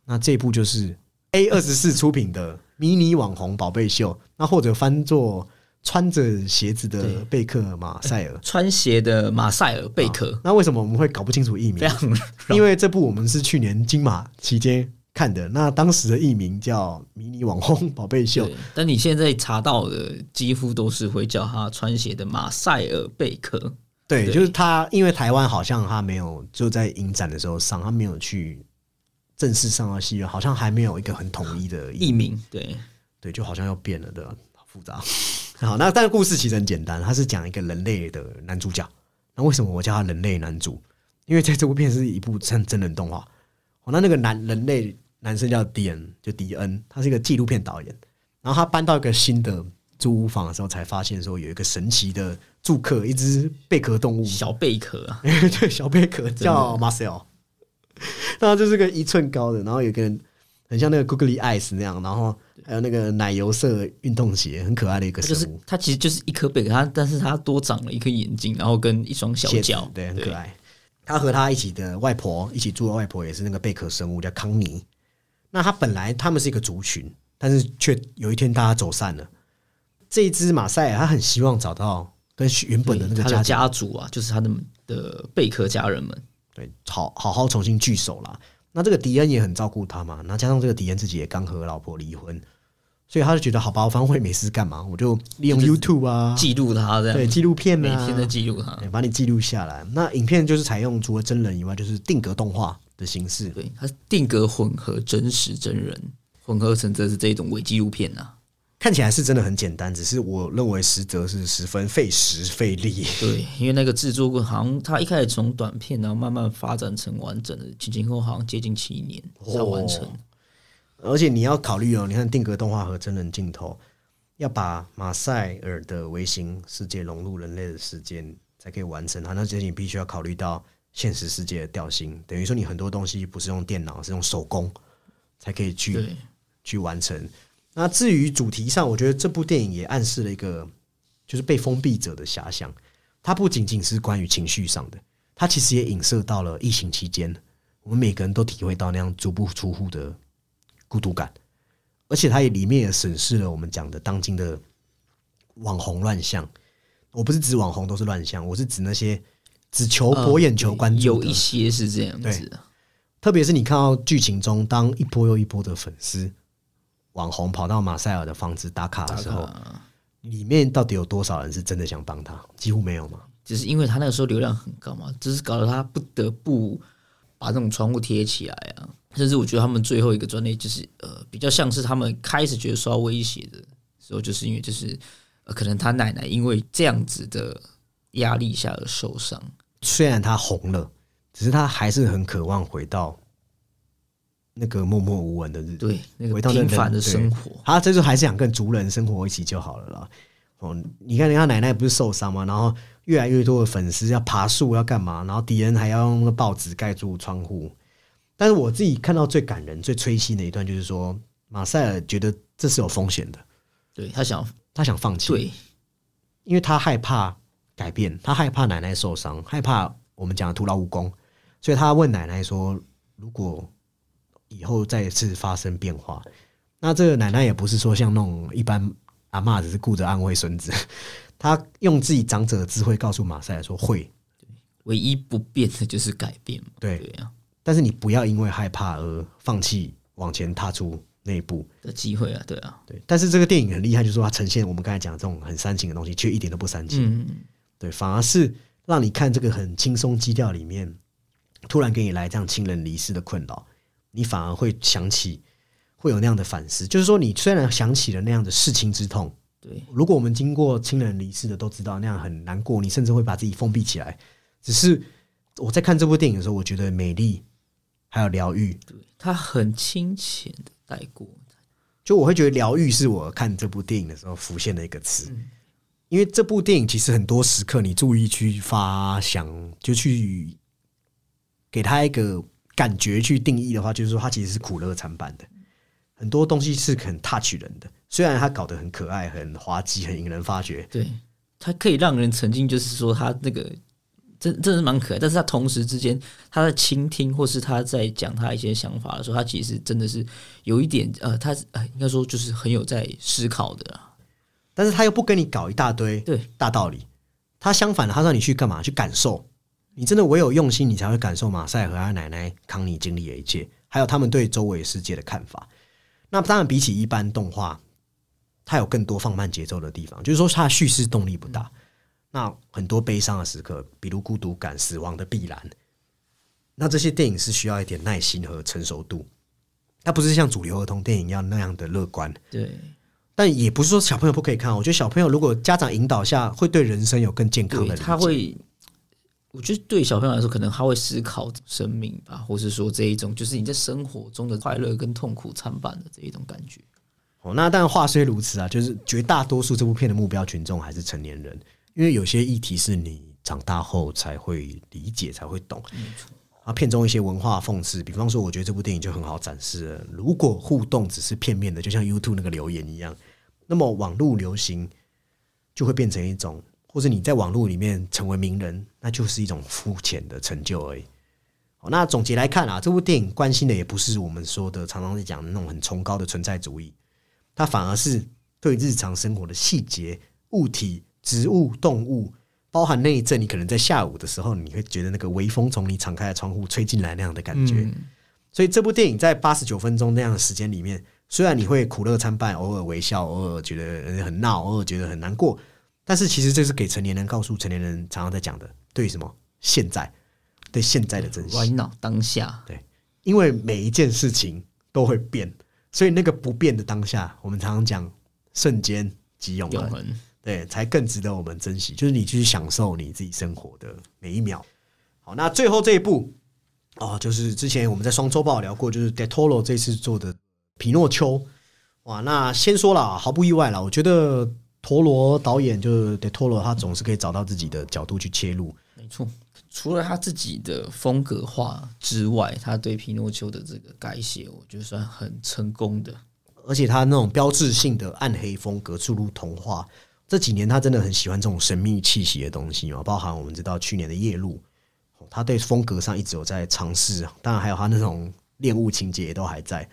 那这部就是 A 二十四出品的迷你网红宝贝秀，那或者翻作。穿着鞋子的贝克马塞尔，穿鞋的马塞尔贝克。那为什么我们会搞不清楚译名？因为这部我们是去年金马期间看的，那当时的译名叫《迷你网红宝贝秀》，但你现在查到的几乎都是会叫他穿鞋的马塞尔贝克。对，就是他，因为台湾好像他没有就在影展的时候上，他没有去正式上到戏院，好像还没有一个很统一的译名。对，对，就好像要变了的，好复杂。好，那但是故事其实很简单，他是讲一个人类的男主角。那为什么我叫他人类男主？因为在这部片是一部真真人动画。哦，那那个男人类男生叫迪恩，就迪恩，他是一个纪录片导演。然后他搬到一个新的租屋房的时候，才发现说有一个神奇的住客，一只贝壳动物，小贝壳啊，对，小贝壳叫 Marcel。那就是个一寸高的，然后有个人很像那个 Googly Eyes 那样，然后。还有那个奶油色运动鞋，很可爱的一个生物。它其实就是一颗贝壳，它但是它多长了一颗眼睛，然后跟一双小脚，对，很可爱。他和他一起的外婆一起住的外婆也是那个贝壳生物，叫康妮。那他本来他们是一个族群，但是却有一天大家走散了。这一只马赛尔，他很希望找到跟原本的那个家家族啊，就是他的的贝壳家人们，对，好好好重新聚首了。那这个迪恩也很照顾他嘛，那加上这个迪恩自己也刚和老婆离婚。所以他就觉得好吧，我反正没事干嘛，我就利用 YouTube 啊记录他这样，对纪录片每天的记录他，把你记录下来。那影片就是采用除了真人以外，就是定格动画的形式。对，它是定格混合真实真人混合成这是这种伪纪录片呐。看起来是真的很简单，只是我认为实则是十分费时费力。对，因为那个制作过，好像他一开始从短片，然后慢慢发展成完整的，前前后好像接近七年才完成。而且你要考虑哦，你看定格动画和真人镜头，要把马赛尔的微型世界融入人类的时间，才可以完成它。那这你必须要考虑到现实世界的调性，等于说你很多东西不是用电脑，是用手工才可以去去完成。那至于主题上，我觉得这部电影也暗示了一个，就是被封闭者的遐想。它不仅仅是关于情绪上的，它其实也影射到了疫情期间，我们每个人都体会到那样足不出户的。孤独感，而且它也里面也审视了我们讲的当今的网红乱象。我不是指网红都是乱象，我是指那些只求博眼球关注，有一些是这样子。特别是你看到剧情中，当一波又一波的粉丝网红跑到马赛尔的房子打卡的时候，里面到底有多少人是真的想帮他？几乎没有嘛。只是因为他那个时候流量很高嘛，只是搞得他不得不把这种窗户贴起来啊。甚至我觉得他们最后一个专利就是呃，比较像是他们开始觉得受到威胁的时候，就是因为就是呃，可能他奶奶因为这样子的压力下而受伤。虽然他红了，只是他还是很渴望回到那个默默无闻的日子，对那个平凡的生活。他这时候还是想跟族人生活一起就好了啦。哦，你看，人家奶奶不是受伤吗？然后越来越多的粉丝要爬树，要干嘛？然后敌人还要用报纸盖住窗户。但是我自己看到最感人、最催心的一段，就是说马塞尔觉得这是有风险的，对他想他想放弃，对，因为他害怕改变，他害怕奶奶受伤，害怕我们讲的徒劳无功，所以他问奶奶说：“如果以后再次发生变化，那这个奶奶也不是说像那种一般阿妈，只是顾着安慰孙子，她用自己长者的智慧告诉马塞尔说：会，唯一不变的就是改变嘛，对对啊。”但是你不要因为害怕而放弃往前踏出那一步的机会啊！对啊，对。但是这个电影很厉害，就是说它呈现我们刚才讲的这种很煽情的东西，却一点都不煽情。嗯，对，反而是让你看这个很轻松基调里面，突然给你来这样亲人离世的困扰，你反而会想起，会有那样的反思。就是说，你虽然想起了那样的事情之痛，对。如果我们经过亲人离世的都知道那样很难过，你甚至会把自己封闭起来。只是我在看这部电影的时候，我觉得美丽。还有疗愈，对它很亲切的带过，就我会觉得疗愈是我看这部电影的时候浮现的一个词，因为这部电影其实很多时刻你注意去发想，就去给他一个感觉去定义的话，就是说它其实是苦乐参半的，很多东西是很 touch 人的，虽然它搞得很可爱、很滑稽、很引人发觉，对，它可以让人沉浸，就是说他那个。真真的是蛮可爱，但是他同时之间，他在倾听或是他在讲他一些想法的时候，他其实真的是有一点呃，他呃应该说就是很有在思考的，但是他又不跟你搞一大堆对大道理，他相反的，他让你去干嘛？去感受，你真的唯有用心，你才会感受马赛和他奶奶康妮经历的一切，还有他们对周围世界的看法。那当然，比起一般动画，它有更多放慢节奏的地方，就是说它的叙事动力不大。那很多悲伤的时刻，比如孤独感、死亡的必然，那这些电影是需要一点耐心和成熟度。它不是像主流儿童电影要那样的乐观，对。但也不是说小朋友不可以看。我觉得小朋友如果家长引导下，会对人生有更健康的。他会，我觉得对小朋友来说，可能他会思考生命吧，或是说这一种，就是你在生活中的快乐跟痛苦参半的这一种感觉。哦，那但话虽如此啊，就是绝大多数这部片的目标群众还是成年人。因为有些议题是你长大后才会理解、才会懂。啊，片中一些文化讽刺，比方说，我觉得这部电影就很好展示。如果互动只是片面的，就像 YouTube 那个留言一样，那么网络流行就会变成一种，或者你在网络里面成为名人，那就是一种肤浅的成就而已。好，那总结来看啊，这部电影关心的也不是我们说的常常在讲的那种很崇高的存在主义，它反而是对日常生活的细节、物体。植物、动物，包含那一阵，你可能在下午的时候，你会觉得那个微风从你敞开的窗户吹进来那样的感觉。所以这部电影在八十九分钟那样的时间里面，虽然你会苦乐参半，偶尔微笑，偶尔觉得很闹，偶尔觉得很难过，但是其实这是给成年人告诉成年人常常在讲的，对什么？现在，对现在的珍惜。Why not 当下？对，因为每一件事情都会变，所以那个不变的当下，我们常常讲瞬间即永恒。对，才更值得我们珍惜。就是你去享受你自己生活的每一秒。好，那最后这一步哦，就是之前我们在双周报聊过，就是 Detoro 这次做的《皮诺丘》。哇，那先说了，毫不意外了。我觉得陀螺导演就是 Detoro，他总是可以找到自己的角度去切入。没错，除了他自己的风格化之外，他对皮诺丘的这个改写，我觉得算很成功的。而且他那种标志性的暗黑风格，注入童话。这几年他真的很喜欢这种神秘气息的东西嘛，包含我们知道去年的夜路，他对风格上一直有在尝试，当然还有他那种恋物情节也都还在。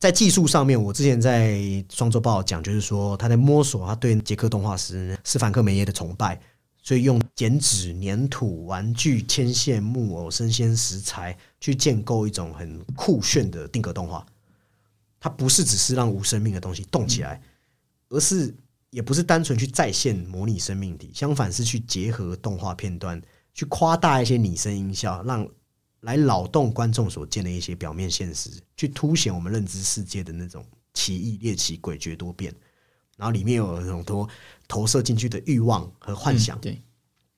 在技术上面，我之前在双周报讲，就是说他在摸索，他对捷克动画师斯凡克梅耶的崇拜，所以用剪纸、粘土、玩具、牵线、木偶、生鲜食材去建构一种很酷炫的定格动画。它不是只是让无生命的东西动起来，而是也不是单纯去再现模拟生命体，相反是去结合动画片段，去夸大一些拟声音效，让来扰动观众所见的一些表面现实，去凸显我们认知世界的那种奇异、猎奇、诡谲多变。然后里面有很多投射进去的欲望和幻想，对，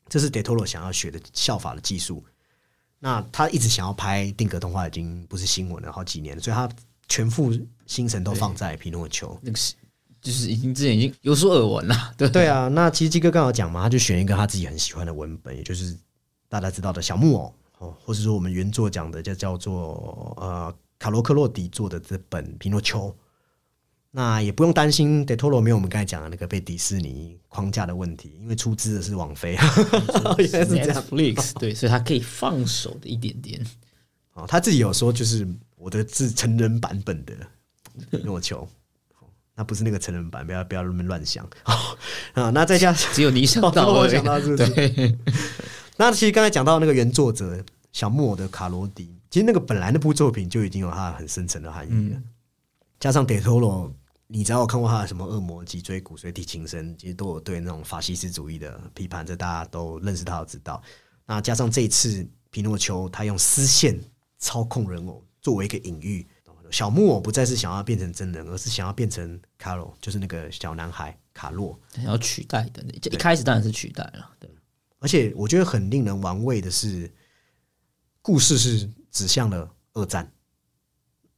这是 Detoro 想要学的效法的技术。那他一直想要拍定格动画，已经不是新闻了好几年，所以他全副心神都放在《皮诺丘》。那个是就是已经之前已经有所耳闻了，对对啊。那其实鸡哥刚好讲嘛，他就选一个他自己很喜欢的文本，也就是大家知道的小木偶哦，或是说我们原作讲的就叫做呃卡罗克洛迪做的这本《皮诺丘》。那也不用担心，De Toro 没有我们刚才讲的那个被迪士尼框架的问题，因为出资的是王菲，原来是这样。对，所以他可以放手的一点点。哦，他自己有说，就是我的是成人版本的诺丘，那不是那个成人版，不要不要那么乱想啊。那再加只有你想到，我想到是不是？那其实刚才讲到那个原作者小木偶的卡罗迪，其实那个本来那部作品就已经有它很深层的含义了，加上 De Toro。你只要有看过他的什么《恶魔脊椎骨髓体琴声》，其实都有对那种法西斯主义的批判，这大家都认识，他都知道。那加上这一次皮诺丘，他用丝线操控人偶作为一个隐喻，小木偶不再是想要变成真人，而是想要变成卡洛，就是那个小男孩卡洛，想要取代的。就一开始当然是取代了，对。而且我觉得很令人玩味的是，故事是指向了二战。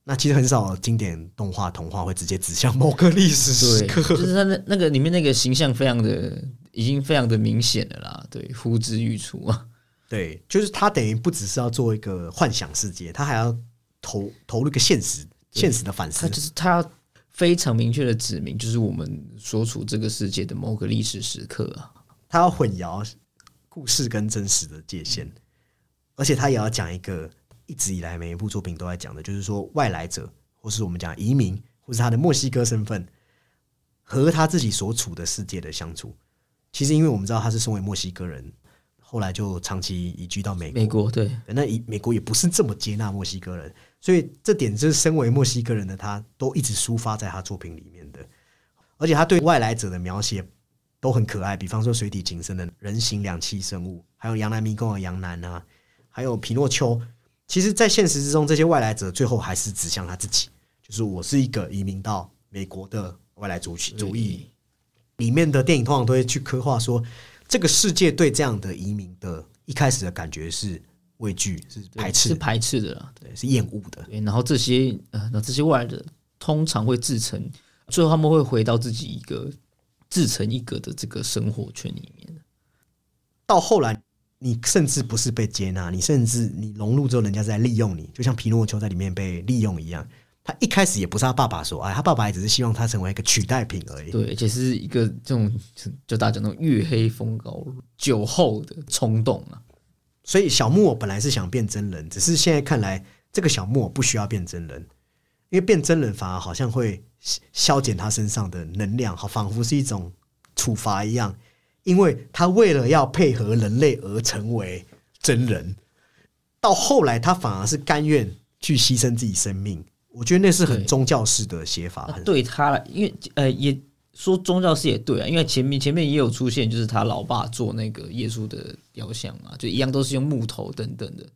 那其实很少经典动画童话会直接指向某个历史时刻，就是他那那个里面那个形象非常的已经非常的明显了啦，对，呼之欲出啊。对，就是他等于不只是要做一个幻想世界，他还要投投入一个现实现实的反思。他就是他要非常明确的指明，就是我们所处这个世界的某个历史时刻啊，他要混淆故事跟真实的界限，而且他也要讲一个。一直以来，每一部作品都在讲的，就是说外来者，或是我们讲移民，或是他的墨西哥身份，和他自己所处的世界的相处。其实，因为我们知道他是身为墨西哥人，后来就长期移居到美美国。对，那美美国也不是这么接纳墨西哥人，所以这点就是身为墨西哥人的他，都一直抒发在他作品里面的。而且他对外来者的描写都很可爱，比方说水底情深的人形两栖生物，还有羊男迷宫的羊男啊，还有皮诺丘。其实，在现实之中，这些外来者最后还是指向他自己，就是我是一个移民到美国的外来主主义。里面的电影通常都会去刻画说，这个世界对这样的移民的一开始的感觉是畏惧，是排斥，是排斥的，对，是厌恶的。对，然后这些呃，那这些外来者通常会自成，最后他们会回到自己一个自成一格的这个生活圈里面。到后来。你甚至不是被接纳，你甚至你融入之后，人家在利用你，就像皮诺丘在里面被利用一样。他一开始也不是他爸爸所爱，他爸爸也只是希望他成为一个取代品而已。对，而且是一个这种就大家讲那种月黑风高、酒后的冲动啊。所以小木偶本来是想变真人，只是现在看来，这个小木偶不需要变真人，因为变真人反而好像会消减他身上的能量，好仿佛是一种处罚一样。因为他为了要配合人类而成为真人，到后来他反而是甘愿去牺牲自己生命。我觉得那是很宗教式的写法。对他了，因为呃，也说宗教式也对啊，因为前面前面也有出现，就是他老爸做那个耶稣的雕像嘛，就一样都是用木头等等的。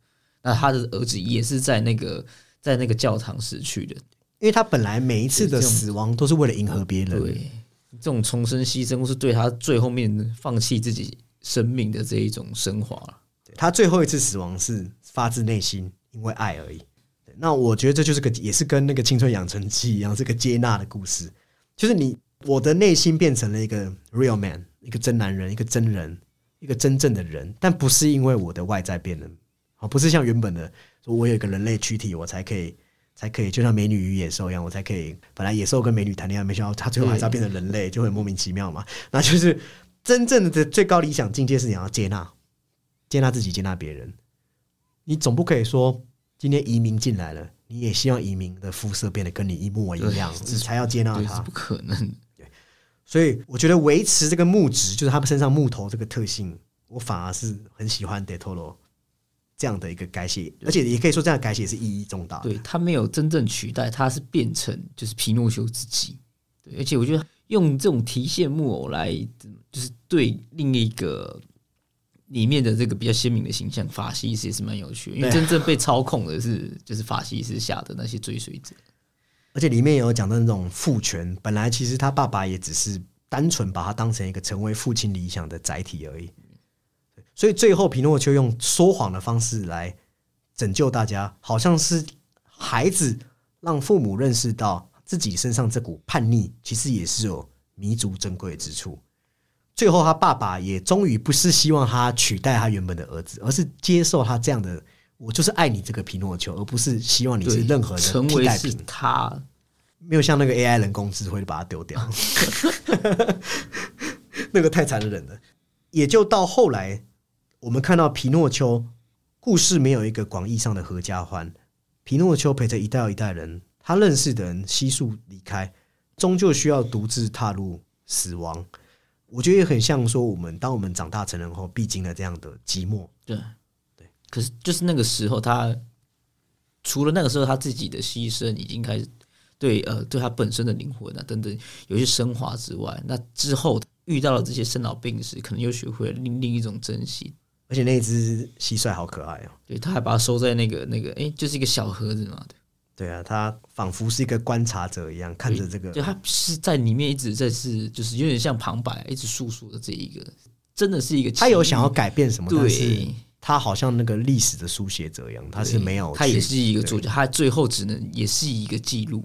那他的儿子也是在那个在那个教堂死去的，因为他本来每一次的死亡都是为了迎合别人。对。这种重生牺牲，或是对他最后面放弃自己生命的这一种升华他最后一次死亡是发自内心，因为爱而已。那我觉得这就是个，也是跟那个青春养成记一样，是个接纳的故事。就是你，我的内心变成了一个 real man，一个真男人，一个真人，一个真正的人，但不是因为我的外在变了，啊，不是像原本的，说我有一个人类躯体，我才可以。才可以，就像美女与野兽一样，我才可以。本来野兽跟美女谈恋爱，没想到他最后还是要变成人类，就会莫名其妙嘛。那就是真正的最高理想境界是你要接纳，接纳自己，接纳别人。你总不可以说今天移民进来了，你也希望移民的肤色变得跟你一模一样，你才要接纳他？不可能。对，所以我觉得维持这个木质，就是他们身上木头这个特性，我反而是很喜欢 Detoro 这样的一个改写，而且也可以说这样改写是意义重大。对他没有真正取代，他是变成就是皮诺丘自己。对，而且我觉得用这种提线木偶来，就是对另一个里面的这个比较鲜明的形象法西斯也是蛮有趣，因为真正被操控的是 就是法西斯下的那些追随者。而且里面有讲到那种父权，本来其实他爸爸也只是单纯把他当成一个成为父亲理想的载体而已。所以最后，皮诺丘用说谎的方式来拯救大家，好像是孩子让父母认识到自己身上这股叛逆，其实也是有弥足珍贵之处。最后，他爸爸也终于不是希望他取代他原本的儿子，而是接受他这样的，我就是爱你这个皮诺丘，而不是希望你是任何成为是他，没有像那个 AI 人工智慧把他丢掉，那个太残忍了。也就到后来。我们看到皮诺丘故事没有一个广义上的合家欢，皮诺丘陪着一代又一代人，他认识的人悉数离开，终究需要独自踏入死亡。我觉得也很像说，我们当我们长大成人后，必经了这样的寂寞。对对，可是就是那个时候，他除了那个时候他自己的牺牲已经开始对呃对他本身的灵魂啊等等有些升华之外，那之后遇到了这些生老病死，可能又学会了另另一种珍惜。而且那只蟋蟀好可爱哦！对，他还把它收在那个那个，哎，就是一个小盒子嘛。对，对啊，他仿佛是一个观察者一样，看着这个。对，他是在里面一直在是，就是有点像旁白，一直诉说的这一个，真的是一个。他有想要改变什么？对，他好像那个历史的书写者一样，他是没有。他也是一个作家，他最后只能也是一个记录。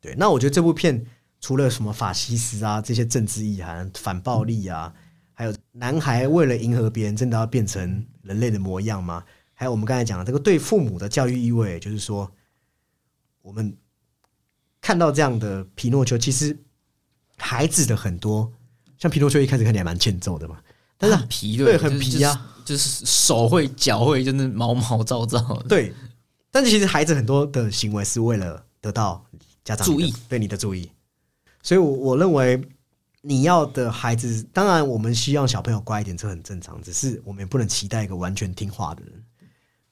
对，那我觉得这部片除了什么法西斯啊这些政治意涵、反暴力啊。还有男孩为了迎合别人，真的要变成人类的模样吗？还有我们刚才讲的这个对父母的教育意味，就是说，我们看到这样的皮诺丘，其实孩子的很多，像皮诺丘一开始看起来蛮欠揍的嘛，但是很皮对，很皮啊，就是手会脚会，就是毛毛躁躁。对，但是其实孩子很多的行为是为了得到家长注意，对你的注意，所以，我我认为。你要的孩子，当然我们希望小朋友乖一点，这很正常。只是我们也不能期待一个完全听话的人，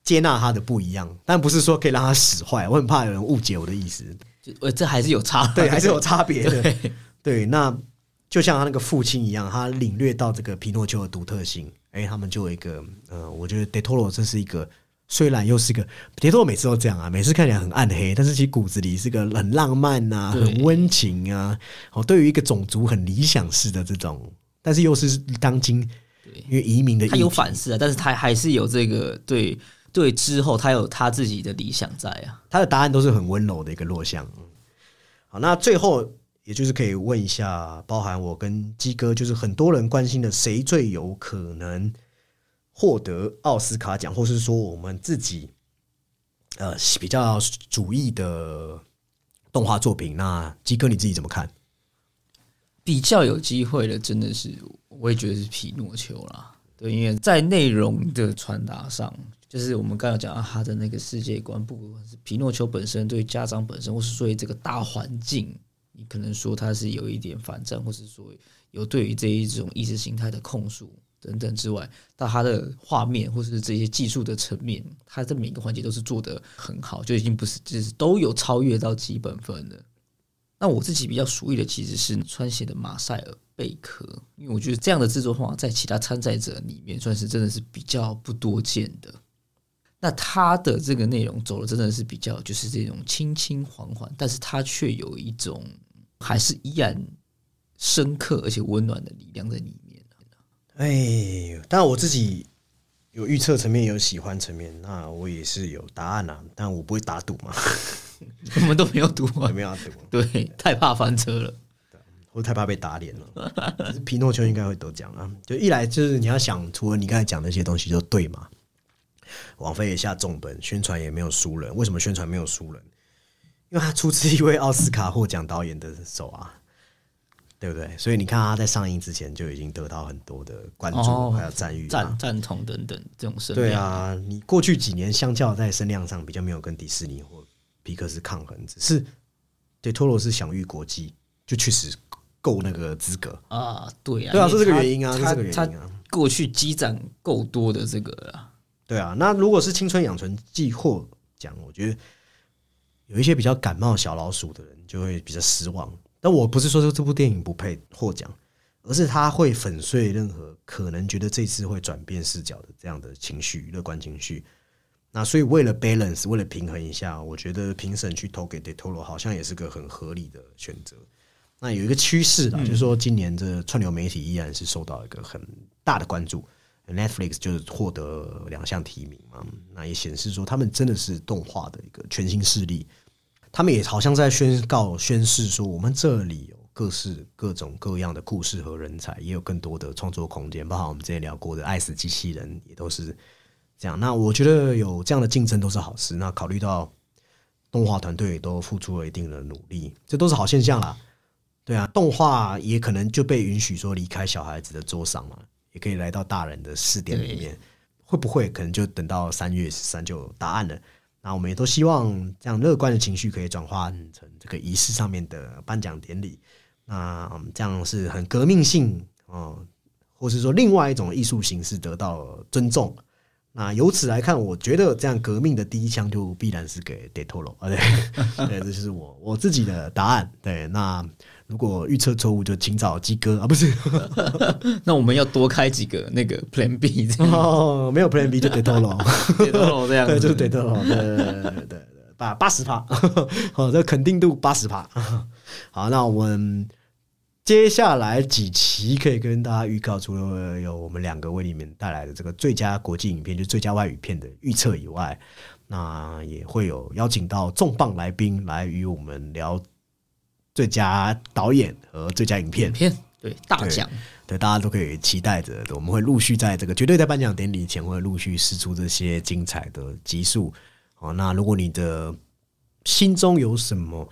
接纳他的不一样，但不是说可以让他使坏。我很怕有人误解我的意思，呃，这还是有差，对，还是有差别的。对，那就像他那个父亲一样，他领略到这个皮诺丘的独特性，哎，他们就有一个，呃，我觉得德托罗这是一个。虽然又是个铁托每次都这样啊，每次看起来很暗黑，但是其实骨子里是个很浪漫呐，很温情啊。哦，对于一个种族很理想式的这种，但是又是当今因为移民的，他有反思啊，但是他还是有这个对对之后他有他自己的理想在啊。他的答案都是很温柔的一个落相。好，那最后也就是可以问一下，包含我跟鸡哥，就是很多人关心的，谁最有可能？获得奥斯卡奖，或是说我们自己呃比较主义的动画作品，那基哥你自己怎么看？比较有机会的，真的是我也觉得是皮诺丘啦。对，因为在内容的传达上，就是我们刚刚讲到他的那个世界观，不管是皮诺丘本身对家长本身，或是对这个大环境，你可能说他是有一点反战，或是说有对于这一种意识形态的控诉。等等之外，到它的画面或是这些技术的层面，它的每个环节都是做的很好，就已经不是就是都有超越到基本分了。那我自己比较熟悉的其实是川写的马塞尔贝壳，因为我觉得这样的制作方法在其他参赛者里面算是真的是比较不多见的。那他的这个内容走的真的是比较就是这种轻轻缓缓，但是它却有一种还是依然深刻而且温暖的力量在里面。哎，当然我自己有预测层面，有喜欢层面，那我也是有答案啊，但我不会打赌嘛。我们都没有赌啊，没有赌，对，太怕翻车了，或者太怕被打脸了。皮诺丘应该会得奖啊，就一来就是你要想，除了你刚才讲那些东西就对嘛。王菲也下重本，宣传也没有输人，为什么宣传没有输人？因为他出自一位奥斯卡获奖导演的手啊。对不对？所以你看他在上映之前就已经得到很多的关注，还有赞誉、赞赞同等等这种声量。对啊，你过去几年相较在声量上比较没有跟迪士尼或皮克斯抗衡，只是对托罗斯享誉国际，就确实够那个资格啊。对啊，对啊，是这个原因啊，是这个原因啊。过去积攒够多的这个，对啊，那如果是青春养成记获奖，我觉得有一些比较感冒小老鼠的人就会比较失望。但我不是说这部电影不配获奖，而是它会粉碎任何可能觉得这次会转变视角的这样的情绪，乐观情绪。那所以为了 balance，为了平衡一下，我觉得评审去投给 Detoro 好像也是个很合理的选择。那有一个趋势啦，就是说今年这串流媒体依然是受到一个很大的关注，Netflix 就是获得两项提名嘛，那也显示说他们真的是动画的一个全新势力。他们也好像在宣告宣誓说，我们这里有各式各种各样的故事和人才，也有更多的创作空间，包括我们之前聊过的《爱死机器人》也都是。这样，那我觉得有这样的竞争都是好事。那考虑到动画团队都付出了一定的努力，这都是好现象啦。对啊，动画也可能就被允许说离开小孩子的桌上嘛，也可以来到大人的视点里面。会不会可能就等到三月十三就有答案了？那我们也都希望这样乐观的情绪可以转化成这个仪式上面的颁奖典礼。那这样是很革命性哦，或是说另外一种艺术形式得到尊重。那由此来看，我觉得这样革命的第一枪就必然是给 Detoro 啊，对，对，这就是我我自己的答案。对，那如果预测错误，就请找鸡哥啊，不是？那我们要多开几个那个 Plan B 哦，没有 Plan B 就 Detoro，Detoro 这样，对，就是 Detoro，对对对对对，八八十趴，好，这肯定度八十趴。好，那我们。接下来几期可以跟大家预告，除了有我们两个为你们带来的这个最佳国际影片，就最佳外语片的预测以外，那也会有邀请到重磅来宾来与我们聊最佳导演和最佳影片。影片对大奖，对大家都可以期待着。我们会陆续在这个绝对在颁奖典礼前会陆续试出这些精彩的集数。好，那如果你的心中有什么？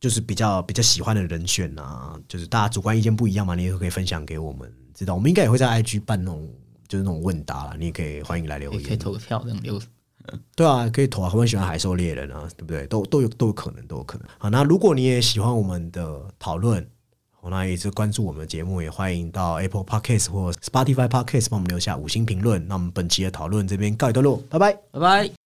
就是比较比较喜欢的人选啊，就是大家主观意见不一样嘛，你也可以分享给我们知道。我们应该也会在 IG 办那种就是那种问答了，你也可以欢迎来留言，可以投个票这样留。对啊，可以投啊，很喜欢海兽猎人啊，对不对？都都有都有可能，都有可能。好，那如果你也喜欢我们的讨论，那一直关注我们的节目，也欢迎到 Apple Podcast 或 Spotify Podcast 帮我们留下五星评论。那我们本期的讨论这边告一段落，拜拜，拜拜。